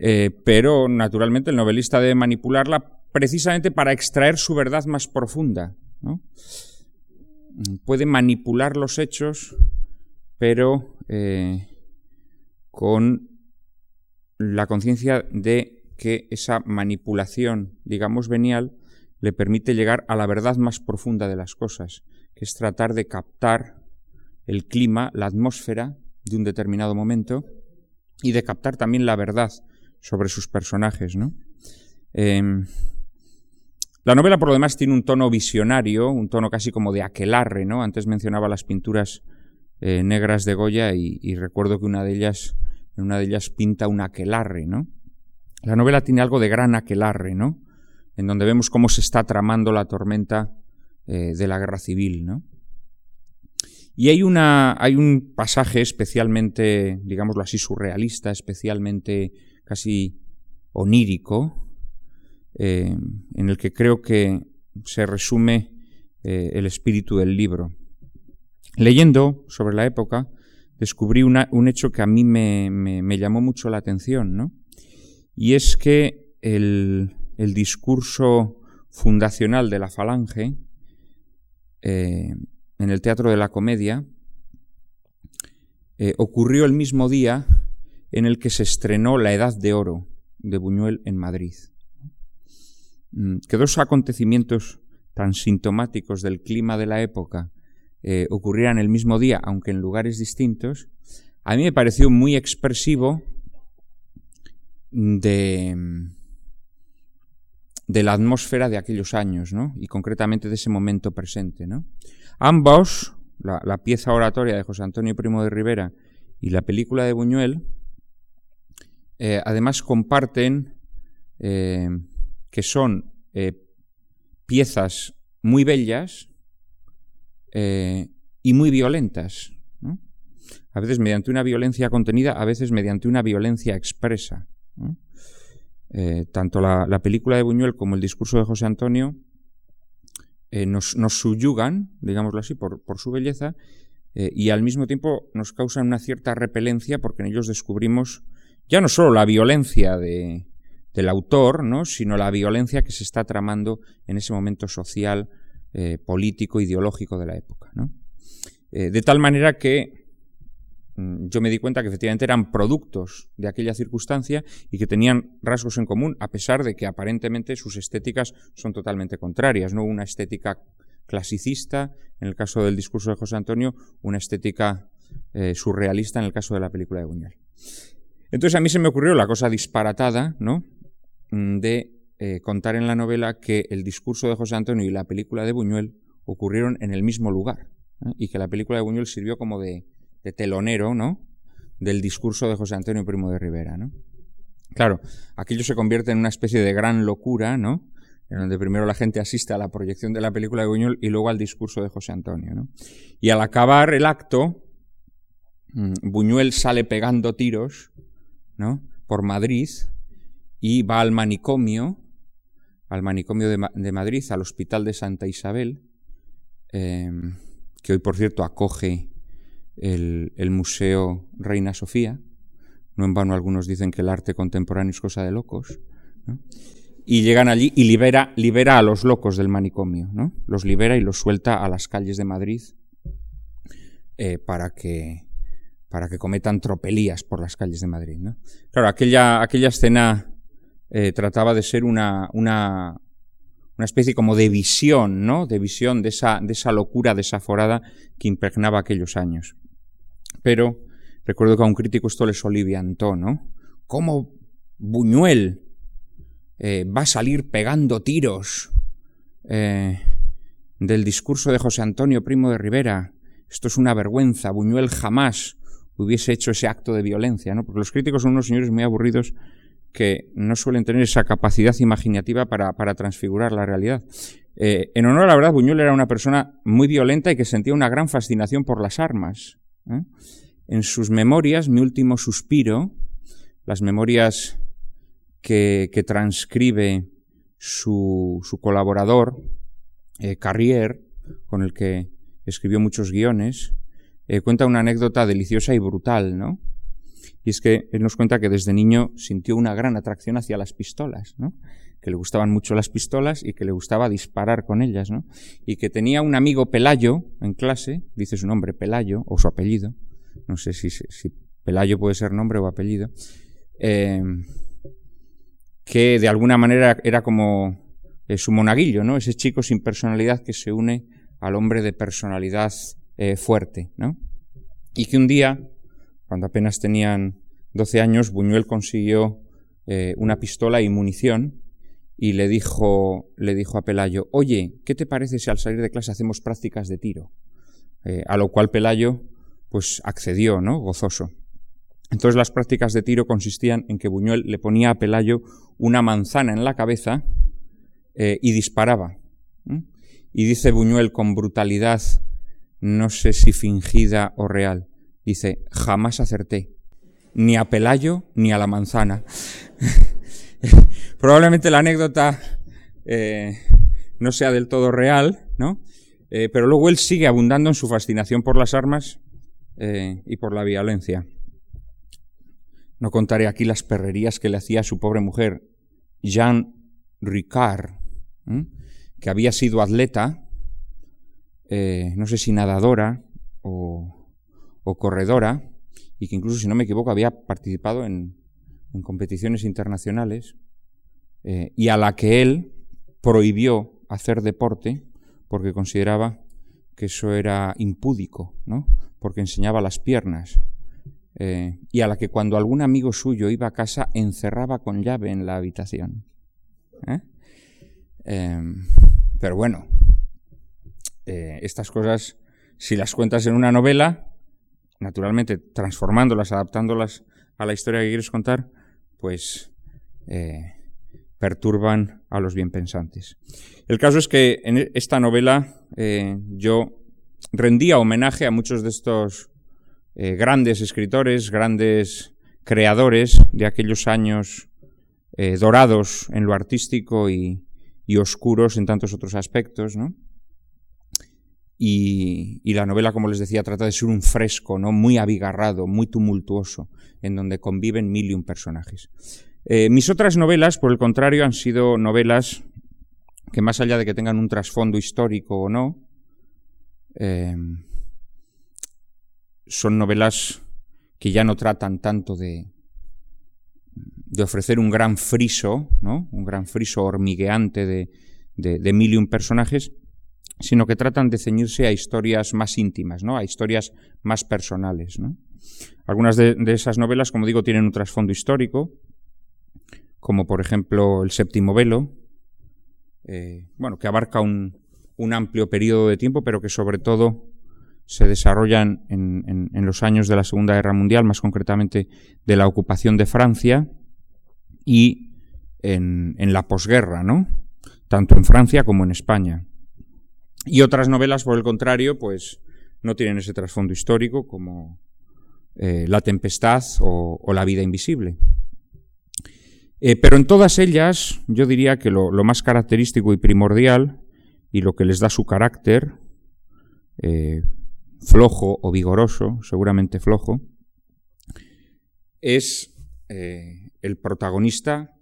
Eh, pero naturalmente el novelista debe manipularla precisamente para extraer su verdad más profunda. Puede manipular los hechos, pero eh, con la conciencia de que esa manipulación, digamos, venial, le permite llegar a la verdad más profunda de las cosas, que es tratar de captar el clima, la atmósfera de un determinado momento y de captar también la verdad sobre sus personajes. ¿no? Em, la novela, por lo demás, tiene un tono visionario, un tono casi como de aquelarre. ¿no? Antes mencionaba las pinturas eh, negras de Goya y, recuerdo que una de ellas, en una de ellas pinta un aquelarre. ¿no? La novela tiene algo de gran aquelarre, ¿no? en donde vemos cómo se está tramando la tormenta eh, de la guerra civil. ¿no? Y hay, una, hay un pasaje especialmente, digámoslo así, surrealista, especialmente casi onírico, eh, en el que creo que se resume eh, el espíritu del libro. Leyendo sobre la época, descubrí un hecho que a mí me, llamó mucho la atención, ¿no? Y es que el, discurso fundacional de la Falange eh, en el Teatro de la Comedia, eh, ocurrió el mismo día en el que se estrenó La Edad de Oro de Buñuel en Madrid. Mm, que dos acontecimientos tan sintomáticos del clima de la época eh, ocurrieran el mismo día, aunque en lugares distintos, a mí me pareció muy expresivo de, de la atmósfera de aquellos años, ¿no? y concretamente de ese momento presente. ¿no? Ambos, la, pieza oratoria de José Antonio Primo de Rivera y la película de Buñuel, eh, además comparten eh, que son eh, piezas muy bellas y muy violentas. A veces mediante una violencia contenida, a veces mediante una violencia expresa. Tanto la, la, película de Buñuel como el discurso de José Antonio eh, nos, subyugan, digámoslo así, por, su belleza, eh, y al mismo tiempo nos causan una cierta repelencia porque en ellos descubrimos ya no solo la violencia de, del autor, ¿no? sino la violencia que se está tramando en ese momento social, eh, político, ideológico de la época. de tal manera que yo me di cuenta que efectivamente eran productos de aquella circunstancia y que tenían rasgos en común, a pesar de que aparentemente sus estéticas son totalmente contrarias, ¿no? Una estética clasicista, en el caso del discurso de José Antonio, una estética eh, surrealista en el caso de la película de Buñuel. Entonces a mí se me ocurrió la cosa disparatada, ¿no? Mm, de eh, contar en la novela que el discurso de José Antonio y la película de Buñuel ocurrieron en el mismo lugar ¿eh? y que la película de Buñuel sirvió como de, de telonero, ¿no? Del discurso de José Antonio Primo de Rivera, ¿no? Claro, aquello se convierte en una especie de gran locura, ¿no? En donde primero la gente asiste a la proyección de la película de Buñuel y luego al discurso de José Antonio, ¿no? Y al acabar el acto, mm, Buñuel sale pegando tiros, ¿no? Por Madrid y va al manicomio, al manicomio de, Madrid, al Hospital de Santa Isabel, eh, que hoy, por cierto, acoge el, Museo Reina Sofía. No en vano algunos dicen que el arte contemporáneo es cosa de locos. Y llegan allí y libera, libera a los locos del manicomio. ¿no? Los libera y los suelta a las calles de Madrid eh, para, que, para que cometan tropelías por las calles de Madrid. ¿no? Claro, aquella, aquella escena eh, trataba de ser una, una, una especie como de visión, ¿no? De visión de esa, de esa locura desaforada que impregnaba aquellos años. Pero recuerdo que a un crítico esto le soliviantó, ¿no? ¿Cómo Buñuel eh, va a salir pegando tiros eh, del discurso de José Antonio Primo de Rivera? Esto es una vergüenza. Buñuel jamás hubiese hecho ese acto de violencia, ¿no? Porque los críticos son unos señores muy aburridos que no suelen tener esa capacidad imaginativa para, transfigurar la realidad. Eh, en honor a la verdad, Buñuel era una persona muy violenta y que sentía una gran fascinación por las armas. ¿Eh? En sus memorias, Mi último suspiro, las memorias que, transcribe su, colaborador, eh, Carrier, con el que escribió muchos guiones, eh, cuenta una anécdota deliciosa y brutal, ¿no? Y es que él nos cuenta que desde niño sintió una gran atracción hacia las pistolas, ¿no? Que le gustaban mucho las pistolas y que le gustaba disparar con ellas, ¿no? Y que tenía un amigo Pelayo en clase, dice su nombre Pelayo, o su apellido, no sé si, Pelayo puede ser nombre o apellido, eh, que de alguna manera era como eh, su monaguillo, ¿no? Ese chico sin personalidad que se une al hombre de personalidad eh, fuerte, ¿no? Y que un día, cuando apenas tenían 12 años, Buñuel consiguió una pistola y munición y le dijo, le dijo a Pelayo, oye, ¿qué te parece si al salir de clase hacemos prácticas de tiro? a lo cual Pelayo, pues accedió, ¿no? Gozoso. Entonces las prácticas de tiro consistían en que Buñuel le ponía a Pelayo una manzana en la cabeza eh, y disparaba. Y dice Buñuel con brutalidad, no sé si fingida o real, dice, jamás acerté, ni a Pelayo ni a la manzana. [LAUGHS] [LAUGHS] Probablemente la anécdota eh, no sea del todo real, ¿no? Eh, pero luego él sigue abundando en su fascinación por las armas y por la violencia. No contaré aquí las perrerías que le hacía a su pobre mujer, Jean Ricard, que había sido atleta, eh, no sé si nadadora o, corredora, y que incluso, si no me equivoco, había participado en, competiciones internacionales, eh, y a la que él prohibió hacer deporte porque consideraba que eso era impúdico, ¿no? porque enseñaba las piernas. Eh, y a la que cuando algún amigo suyo iba a casa encerraba con llave en la habitación. ¿eh? Em, pero bueno, estas cosas, si las cuentas en una novela, naturalmente transformándolas, adaptándolas a la historia que quieres contar, pues perturban a los bien pensantes. El caso es que en esta novela yo rendía homenaje a muchos de estos eh, grandes escritores, grandes creadores de aquellos años eh, dorados en lo artístico y, oscuros en tantos otros aspectos, ¿no? Y, la novela, como les decía, trata de ser un fresco, ¿no? Muy abigarrado, muy tumultuoso, en donde conviven mil y un personajes. Eh, mis otras novelas, por el contrario, han sido novelas que más allá de que tengan un trasfondo histórico o no, son novelas que ya no tratan tanto de, de ofrecer un gran friso, ¿no? un gran friso hormigueante de, de, mil y un personajes, sino que tratan de ceñirse a historias más íntimas, ¿no? a historias más personales. ¿no? Algunas de, esas novelas, como digo, tienen un trasfondo histórico, como por ejemplo El séptimo velo, eh, bueno, que abarca un, amplio periodo de tiempo, pero que sobre todo se desarrollan en, los años de la Segunda Guerra Mundial, más concretamente de la ocupación de Francia y en, la posguerra, ¿no? Tanto en Francia como en España. Y otras novelas, por el contrario, pues no tienen ese trasfondo histórico como eh, La Tempestad o, La Vida Invisible. Eh, pero en todas ellas, yo diría que lo, más característico y primordial, y lo que les da su carácter, eh, flojo o vigoroso, seguramente flojo, es el protagonista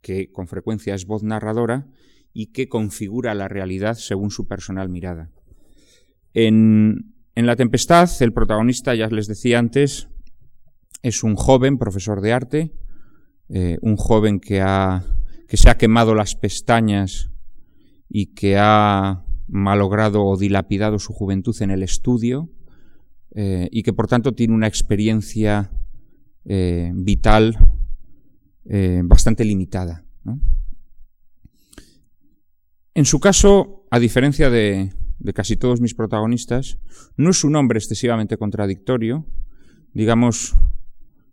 que con frecuencia es voz narradora y que configura la realidad según su personal mirada. En, La Tempestad, el protagonista, ya les decía antes, es un joven profesor de arte, eh, un joven que, ha, que se ha quemado las pestañas y que ha malogrado o dilapidado su juventud en el estudio eh, y que por tanto tiene una experiencia eh, vital bastante limitada. En su caso, a diferencia de, de casi todos mis protagonistas, no es un hombre excesivamente contradictorio, digamos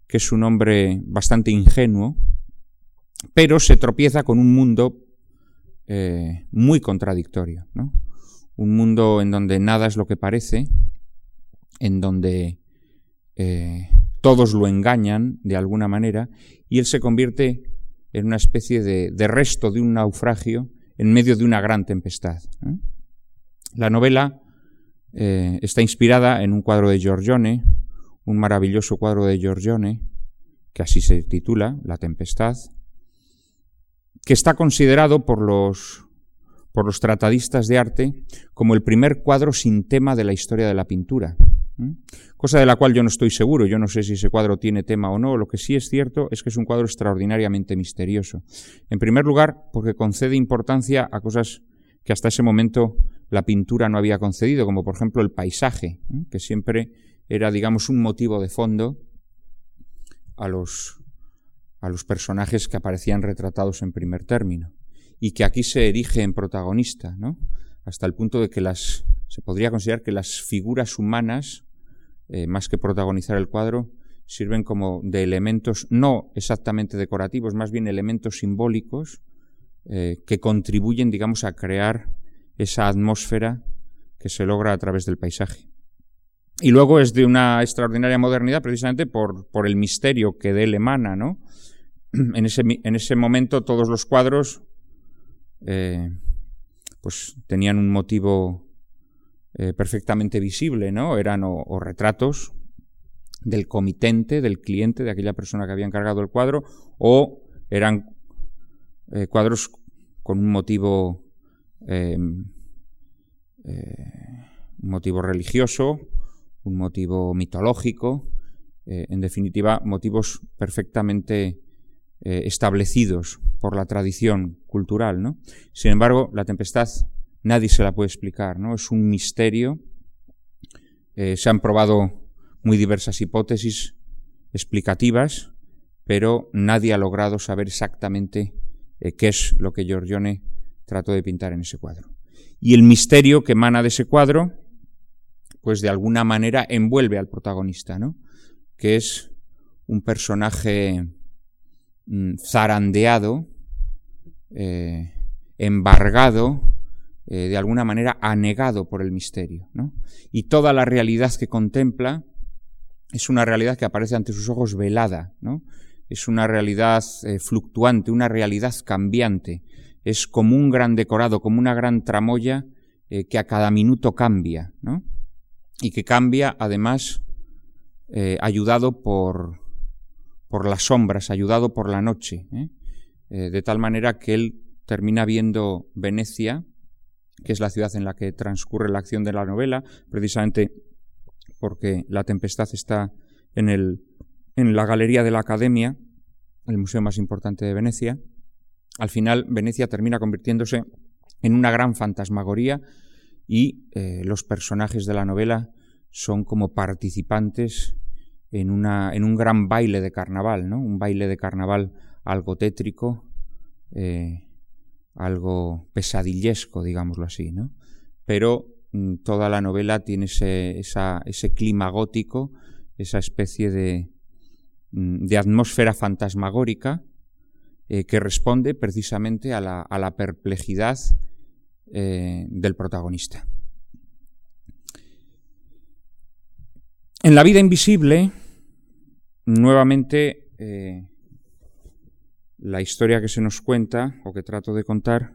que es un hombre bastante ingenuo, pero se tropieza con un mundo muy contradictorio. ¿no? un mundo en donde nada es lo que parece, en donde eh, todos lo engañan de alguna manera, y él se convierte en una especie de, resto de un naufragio en medio de una gran tempestad. La novela eh, está inspirada en un cuadro de Giorgione, un maravilloso cuadro de Giorgione, que así se titula, La Tempestad, que está considerado por los por los tratadistas de arte como el primer cuadro sin tema de la historia de la pintura. Cosa de la cual yo no estoy seguro. Yo no sé si ese cuadro tiene tema o no. Lo que sí es cierto es que es un cuadro extraordinariamente misterioso. En primer lugar, porque concede importancia a cosas que hasta ese momento la pintura no había concedido, como por ejemplo el paisaje, que siempre era, digamos, un motivo de fondo a los, a los personajes que aparecían retratados en primer término, y que aquí se erige en protagonista, ¿no? hasta el punto de que las, se podría considerar que las figuras humanas, eh, más que protagonizar el cuadro, sirven como de elementos no exactamente decorativos, más bien elementos simbólicos eh, que contribuyen, digamos, a crear esa atmósfera que se logra a través del paisaje. Y luego es de una extraordinaria modernidad precisamente por, por el misterio que de él emana, ¿no? [CLEARS THROAT] En ese, en ese momento todos los cuadros eh, pues tenían un motivo eh, perfectamente visible, ¿no? Eran o, retratos del comitente, del cliente, de aquella persona que había encargado el cuadro, o eran eh, cuadros con un motivo, em, un motivo religioso, un motivo mitológico, en definitiva, motivos perfectamente establecidos por la tradición cultural, ¿no? Sin embargo, la tempestad nadie se la puede explicar, ¿no? Es un misterio. Eh, se han probado muy diversas hipótesis explicativas, pero nadie ha logrado saber exactamente eh, qué es lo que Giorgione trató de pintar en ese cuadro. Y el misterio que emana de ese cuadro, pues de alguna manera envuelve al protagonista, ¿no? Que es un personaje Mm, zarandeado, eh, embargado, eh, de alguna manera anegado por el misterio. Y toda la realidad que contempla es una realidad que aparece ante sus ojos velada, ¿no? es una realidad eh, fluctuante, una realidad cambiante, es como un gran decorado, como una gran tramoya que a cada minuto cambia, y que cambia además ayudado por, por las sombras, ayudado por la noche, ¿eh? Eh, de tal manera que él termina viendo Venecia, que es la ciudad en la que transcurre la acción de la novela, precisamente porque la tempestad está en, el, en la galería de la Academia, el museo más importante de Venecia. Al final, Venecia termina convirtiéndose en una gran fantasmagoría y eh, los personajes de la novela son como participantes en, una, en un gran baile de carnaval, ¿no? Un baile de carnaval algo tétrico, eh, algo pesadillesco, digámoslo así, ¿no? Pero mm, toda la novela tiene ese, clima gótico, esa especie de, mm, atmósfera fantasmagórica eh, que responde precisamente a la, a la perplejidad eh, del protagonista. En la vida invisible, nuevamente, eh, la historia que se nos cuenta, o que trato de contar,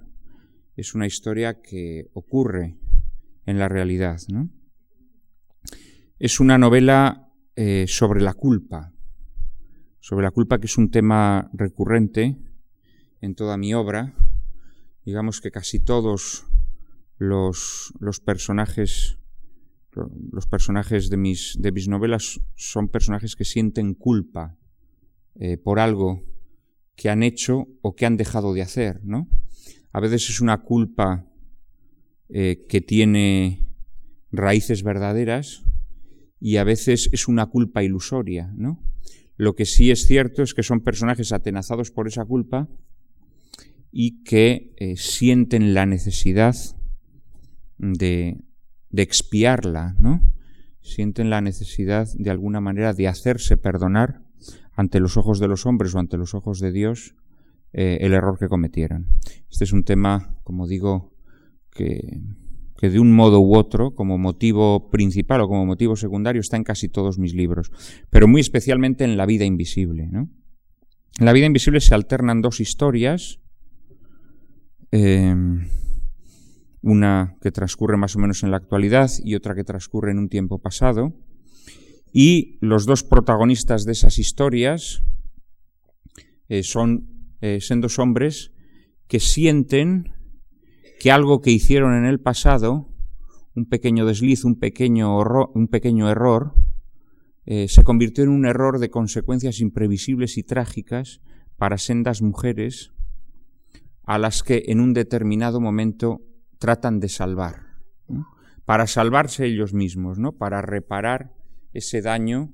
es una historia que ocurre en la realidad. ¿no? Es una novela eh, sobre la culpa, sobre la culpa que es un tema recurrente en toda mi obra. Digamos que casi todos los, personajes los personajes de mis, de mis novelas son personajes que sienten culpa eh, por algo que han hecho o que han dejado de hacer, ¿no? A veces es una culpa eh, que tiene raíces verdaderas y a veces es una culpa ilusoria, ¿no? Lo que sí es cierto es que son personajes atenazados por esa culpa y que eh, sienten la necesidad de, de expiarla, ¿no? Sienten la necesidad de alguna manera de hacerse perdonar ante los ojos de los hombres o ante los ojos de Dios eh, el error que cometieron. Este es un tema, como digo, que, de un modo u otro, como motivo principal o como motivo secundario, está en casi todos mis libros, pero muy especialmente en La vida invisible. ¿no? En La vida invisible se alternan dos historias. Eh, una que transcurre más o menos en la actualidad y otra que transcurre en un tiempo pasado. Y los dos protagonistas de esas historias eh, son eh, sendos hombres que sienten que algo que hicieron en el pasado un pequeño desliz, un pequeño, un pequeño error, eh, se convirtió en un error de consecuencias imprevisibles y trágicas para sendas mujeres a las que en un determinado momento tratan de salvar, para salvarse ellos mismos, ¿no? para reparar ese daño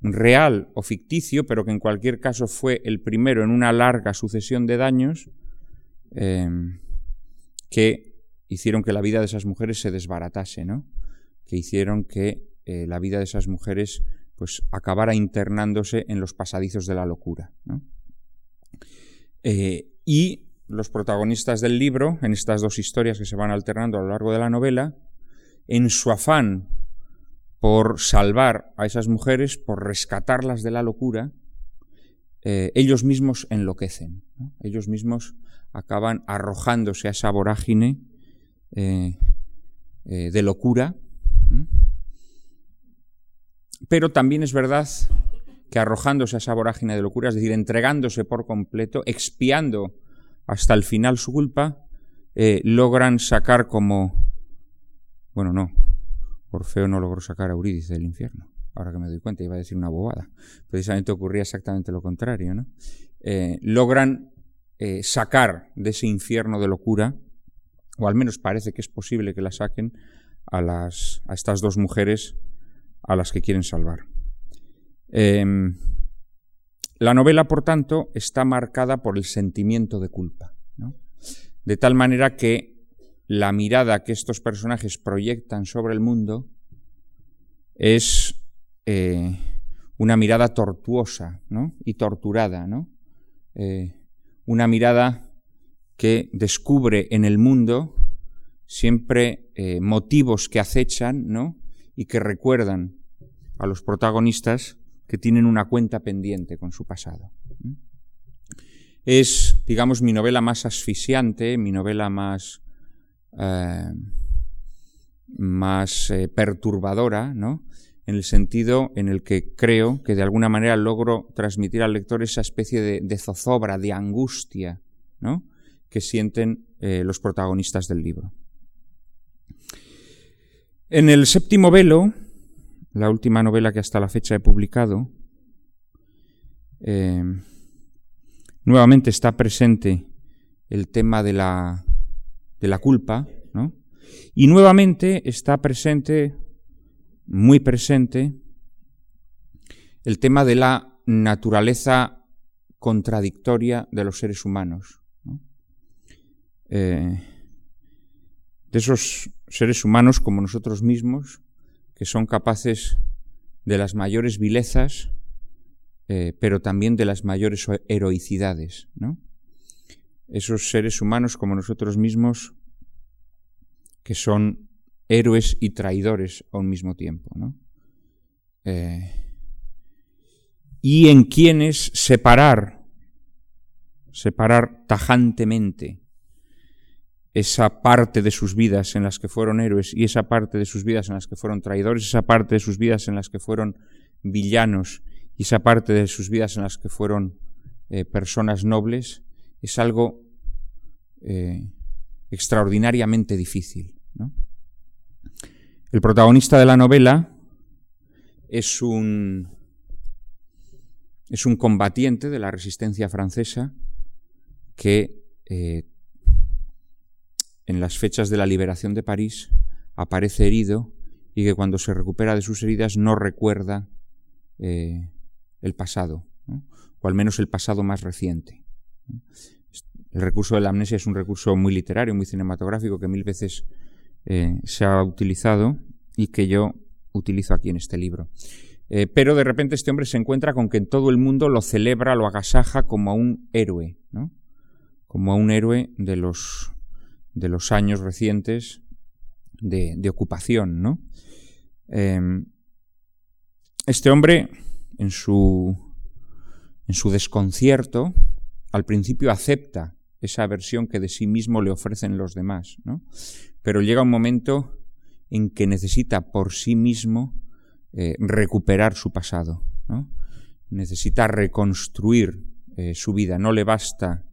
real o ficticio, pero que en cualquier caso fue el primero en una larga sucesión de daños em, que hicieron que la vida de esas mujeres se desbaratase, ¿no? que hicieron que eh, la vida de esas mujeres pues acabara internándose en los pasadizos de la locura. Eh, y los protagonistas del libro, en estas dos historias que se van alternando a lo largo de la novela, en su afán por salvar a esas mujeres, por rescatarlas de la locura, eh, ellos mismos enloquecen, ellos mismos acaban arrojándose a esa vorágine eh, eh, de locura, pero también es verdad que arrojándose a esa vorágine de locura, es decir, entregándose por completo, expiando hasta el final su culpa, logran sacar como, bueno, no, Orfeo no logró sacar a Eurídice del infierno. Ahora que me doy cuenta, iba a decir una bobada. Precisamente ocurría exactamente lo contrario. ¿no? Eh, logran eh, sacar de ese infierno de locura, o al menos parece que es posible que la saquen, a, las, a estas dos mujeres a las que quieren salvar. Em, la novela, por tanto, está marcada por el sentimiento de culpa. De tal manera que la mirada que estos personajes proyectan sobre el mundo es eh, una mirada tortuosa y torturada. Eh, una mirada que descubre en el mundo siempre eh, motivos que acechan y que recuerdan a los protagonistas que tienen una cuenta pendiente con su pasado. Es, digamos, mi novela más asfixiante, mi novela más eh, más eh, perturbadora, ¿no? en el sentido en el que creo que de alguna manera logro transmitir al lector esa especie de, zozobra, de angustia, ¿no? que sienten eh, los protagonistas del libro. En el séptimo velo, la última novela que hasta la fecha he publicado, nuevamente está presente el tema de la de la culpa, ¿no? Y nuevamente está presente, muy presente, el tema de la naturaleza contradictoria de los seres humanos. Eh, de esos seres humanos como nosotros mismos, que son capaces de las mayores vilezas, eh, pero también de las mayores heroicidades. ¿no? Esos seres humanos como nosotros mismos que son héroes y traidores a un mismo tiempo. ¿no? Eh, y en quienes separar, separar tajantemente esa parte de sus vidas en las que fueron héroes y esa parte de sus vidas en las que fueron traidores, esa parte de sus vidas en las que fueron villanos y esa parte de sus vidas en las que fueron eh, personas nobles, es algo eh, extraordinariamente difícil. El protagonista de la novela es un, es un combatiente de la resistencia francesa que eh, en las fechas de la liberación de París aparece herido y que cuando se recupera de sus heridas no recuerda eh, el pasado, o al menos el pasado más reciente. El recurso de la amnesia es un recurso muy literario, muy cinematográfico, que mil veces eh, se ha utilizado y que yo utilizo aquí en este libro. Eh, pero de repente este hombre se encuentra con que en todo el mundo lo celebra, lo agasaja como a un héroe, ¿no? como a un héroe de los, de los años recientes de, ocupación. ¿no? Em, este hombre, en su, en su desconcierto, al principio acepta esa versión que de sí mismo le ofrecen los demás, ¿no? Pero llega un momento en que necesita por sí mismo eh, recuperar su pasado, ¿no? Necesita reconstruir eh, su vida, no le basta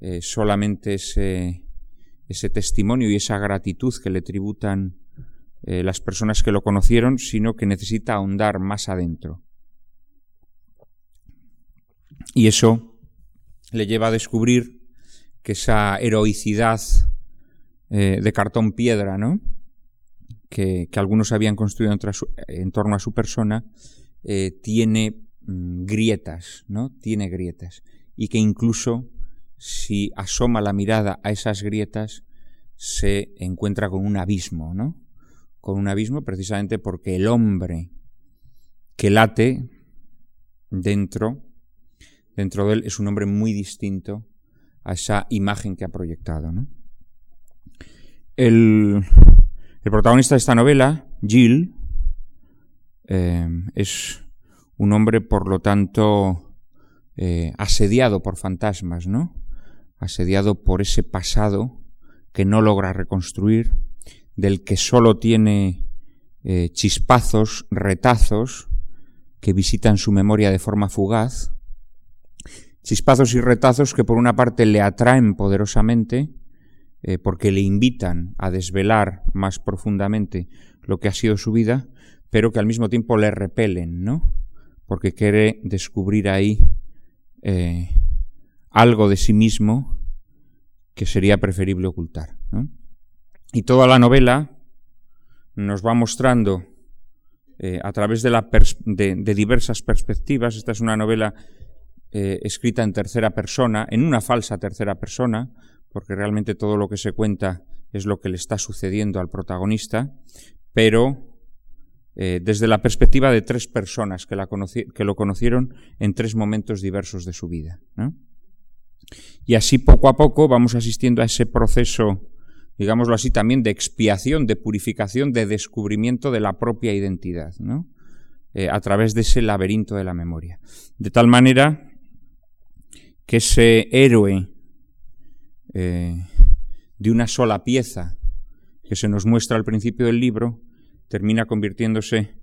eh, solamente ese, ese testimonio y esa gratitud que le tributan las personas que lo conocieron, sino que necesita ahondar más adentro. Y eso le lleva a descubrir que esa heroicidad eh, de cartón piedra, ¿no? Que, algunos habían construido en, torno a su persona, eh, tiene mm, grietas, ¿no? Tiene grietas. Y que incluso si asoma la mirada a esas grietas, se encuentra con un abismo, ¿no? Con un abismo precisamente porque el hombre que late dentro, dentro de él, es un hombre muy distinto a esa imagen que ha proyectado. El, protagonista de esta novela, Jill, eh, es un hombre, por lo tanto, eh, asediado por fantasmas, ¿no? asediado por ese pasado que no logra reconstruir, del que solo tiene eh, chispazos, retazos, que visitan su memoria de forma fugaz, chispazos y retazos que por una parte le atraen poderosamente, eh, porque le invitan a desvelar más profundamente lo que ha sido su vida, pero que al mismo tiempo le repelen, ¿no? Porque quiere descubrir ahí eh, algo de sí mismo que sería preferible ocultar. Y toda la novela nos va mostrando eh, a través de, la de, diversas perspectivas, esta es una novela eh, escrita en tercera persona, en una falsa tercera persona, porque realmente todo lo que se cuenta es lo que le está sucediendo al protagonista, pero eh, desde la perspectiva de tres personas que, lo conocieron en tres momentos diversos de su vida. Y así poco a poco vamos asistiendo a ese proceso, digámoslo así, también de expiación, de purificación, de descubrimiento de la propia identidad. Eh, a través de ese laberinto de la memoria. De tal manera que ese héroe eh, de una sola pieza que se nos muestra al principio del libro termina convirtiéndose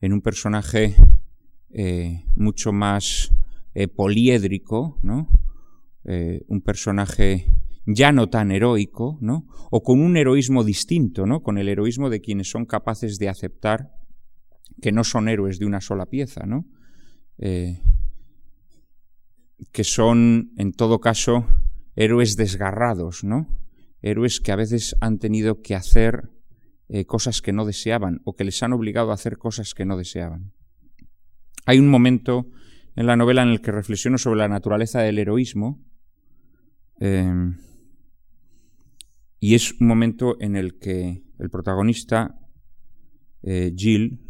en un personaje eh, mucho más poliédrico, ¿no? Eh, un personaje ya no tan heroico, ¿no? O con un heroísmo distinto, ¿no? Con el heroísmo de quienes son capaces de aceptar que no son héroes de una sola pieza, ¿no? Eh, que son, en todo caso, héroes desgarrados, ¿no? Héroes que a veces han tenido que hacer eh, cosas que no deseaban o que les han obligado a hacer cosas que no deseaban. Hay un momento en la novela en el que reflexiono sobre la naturaleza del heroísmo Em, y es un momento en el que el protagonista, eh, Jill,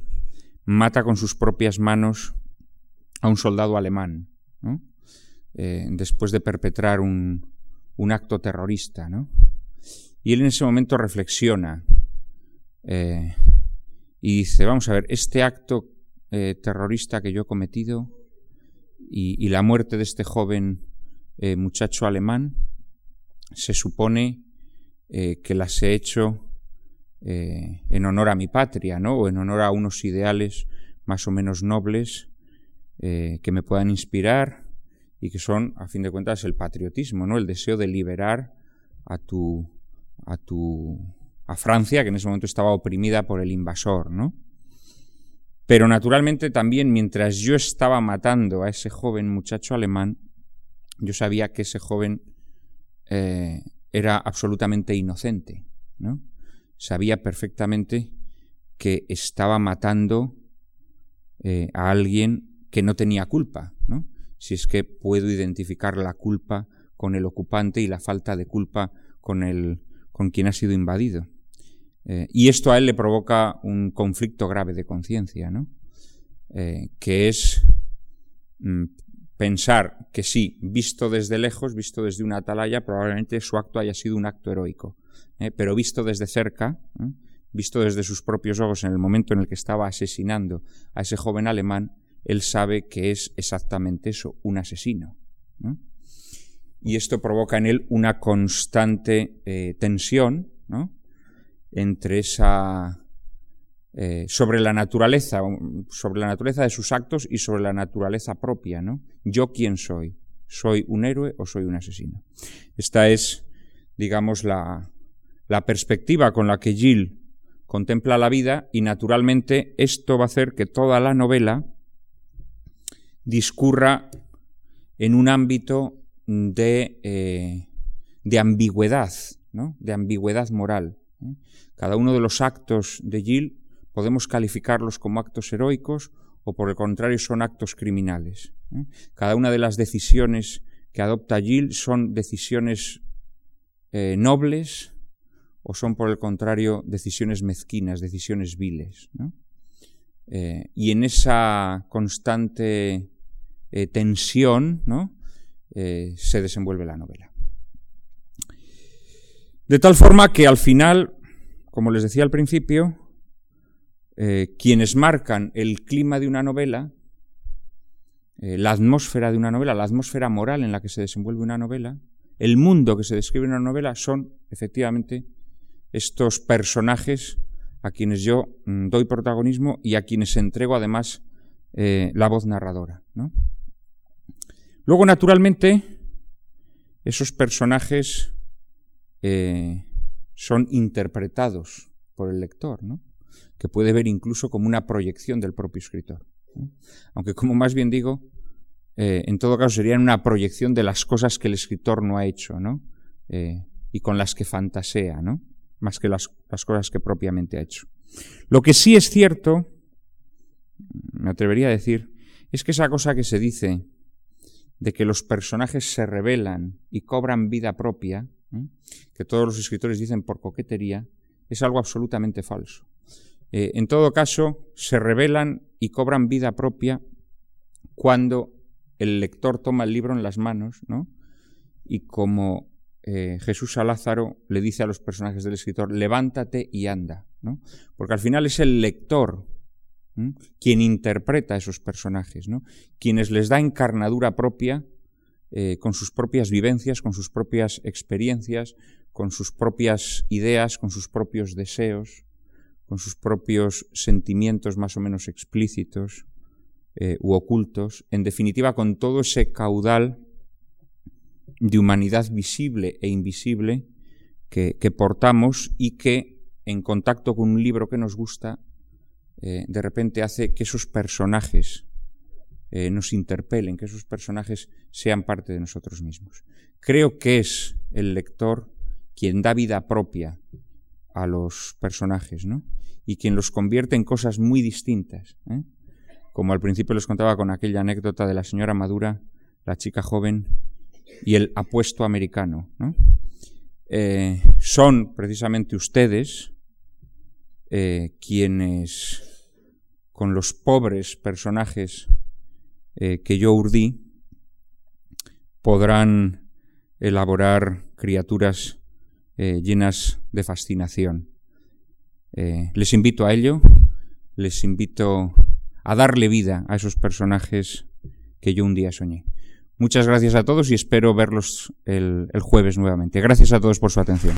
mata con sus propias manos a un soldado alemán, eh, después de perpetrar un, acto terrorista. Y él en ese momento reflexiona eh, y dice, vamos a ver, este acto terrorista que yo he cometido y la muerte de este joven eh, muchacho alemán, se supone eh, que las he hecho eh, en honor a mi patria, ¿no? O en honor a unos ideales más o menos nobles que me puedan inspirar y que son, a fin de cuentas, el patriotismo, ¿no? El deseo de liberar a tu, a tu, a Francia, que en ese momento estaba oprimida por el invasor, ¿no? Pero naturalmente también mientras yo estaba matando a ese joven muchacho alemán, yo sabía que ese joven eh, era absolutamente inocente, ¿no? Sabía perfectamente que estaba matando eh, a alguien que no tenía culpa, ¿no? Si es que puedo identificar la culpa con el ocupante y la falta de culpa con el con quien ha sido invadido. Eh, y esto a él le provoca un conflicto grave de conciencia, ¿no? que es mm, pensar que sí, visto desde lejos, visto desde una atalaya, probablemente su acto haya sido un acto heroico. ¿eh? Pero visto desde cerca, ¿eh? visto desde sus propios ojos en el momento en el que estaba asesinando a ese joven alemán, él sabe que es exactamente eso, un asesino. Y esto provoca en él una constante eh, tensión entre esa eh, sobre la naturaleza, sobre la naturaleza de sus actos y sobre la naturaleza propia, ¿no? Yo quién soy, soy un héroe o soy un asesino. Esta es, digamos, la, la perspectiva con la que Jill contempla la vida y naturalmente esto va a hacer que toda la novela discurra en un ámbito de, eh, de ambigüedad, ¿no? de ambigüedad moral. ¿eh? Cada uno de los actos de Jill podemos calificarlos como actos heroicos o por el contrario son actos criminales. ¿eh? Cada una de las decisiones que adopta Jill son decisiones nobles o son por el contrario decisiones mezquinas, decisiones viles. y en esa constante tensión, ¿no? Eh, se desenvuelve la novela. De tal forma que al final, como les decía al principio, eh, quienes marcan el clima de una novela, eh, la atmósfera de una novela, la atmósfera moral en la que se desenvuelve una novela, el mundo que se describe en una novela son efectivamente estos personajes a quienes yo mm, doy protagonismo y a quienes entrego además la voz narradora. ¿no? Luego, naturalmente, esos personajes eh, son interpretados por el lector, ¿no? que puede ver incluso como una proyección del propio escritor. Aunque, como más bien digo, eh, en todo caso serían una proyección de las cosas que el escritor no ha hecho, ¿no? Eh, y con las que fantasea, ¿no? más que las, las cosas que propiamente ha hecho. Lo que sí es cierto, me atrevería a decir, es que esa cosa que se dice de que los personajes se revelan y cobran vida propia, que todos los escritores dicen por coquetería, es algo absolutamente falso. Eh, en todo caso, se revelan y cobran vida propia cuando el lector toma el libro en las manos, ¿no? Y como eh, Jesús a Lázaro le dice a los personajes del escritor, levántate y anda, ¿no? Porque al final es el lector quien interpreta a esos personajes, ¿no? quienes les da encarnadura propia eh, con sus propias vivencias, con sus propias experiencias, con sus propias ideas, con sus propios deseos, con sus propios sentimientos más o menos explícitos eh, u ocultos, en definitiva con todo ese caudal de humanidad visible e invisible que portamos y que en contacto con un libro que nos gusta eh, de repente hace que esos personajes eh, nos interpelen, que esos personajes sean parte de nosotros mismos. Creo que es el lector quien da vida propia a los personajes, ¿no? Y quien los convierte en cosas muy distintas. ¿eh? Como al principio les contaba con aquella anécdota de la señora Madura, la chica joven y el apuesto americano. son precisamente ustedes quienes con los pobres personajes eh, que yo urdí, podrán elaborar criaturas eh, llenas de fascinación. Eh, les invito a ello, les invito a darle vida a esos personajes que yo un día soñé. Muchas gracias a todos y espero verlos el jueves nuevamente. Gracias a todos por su atención.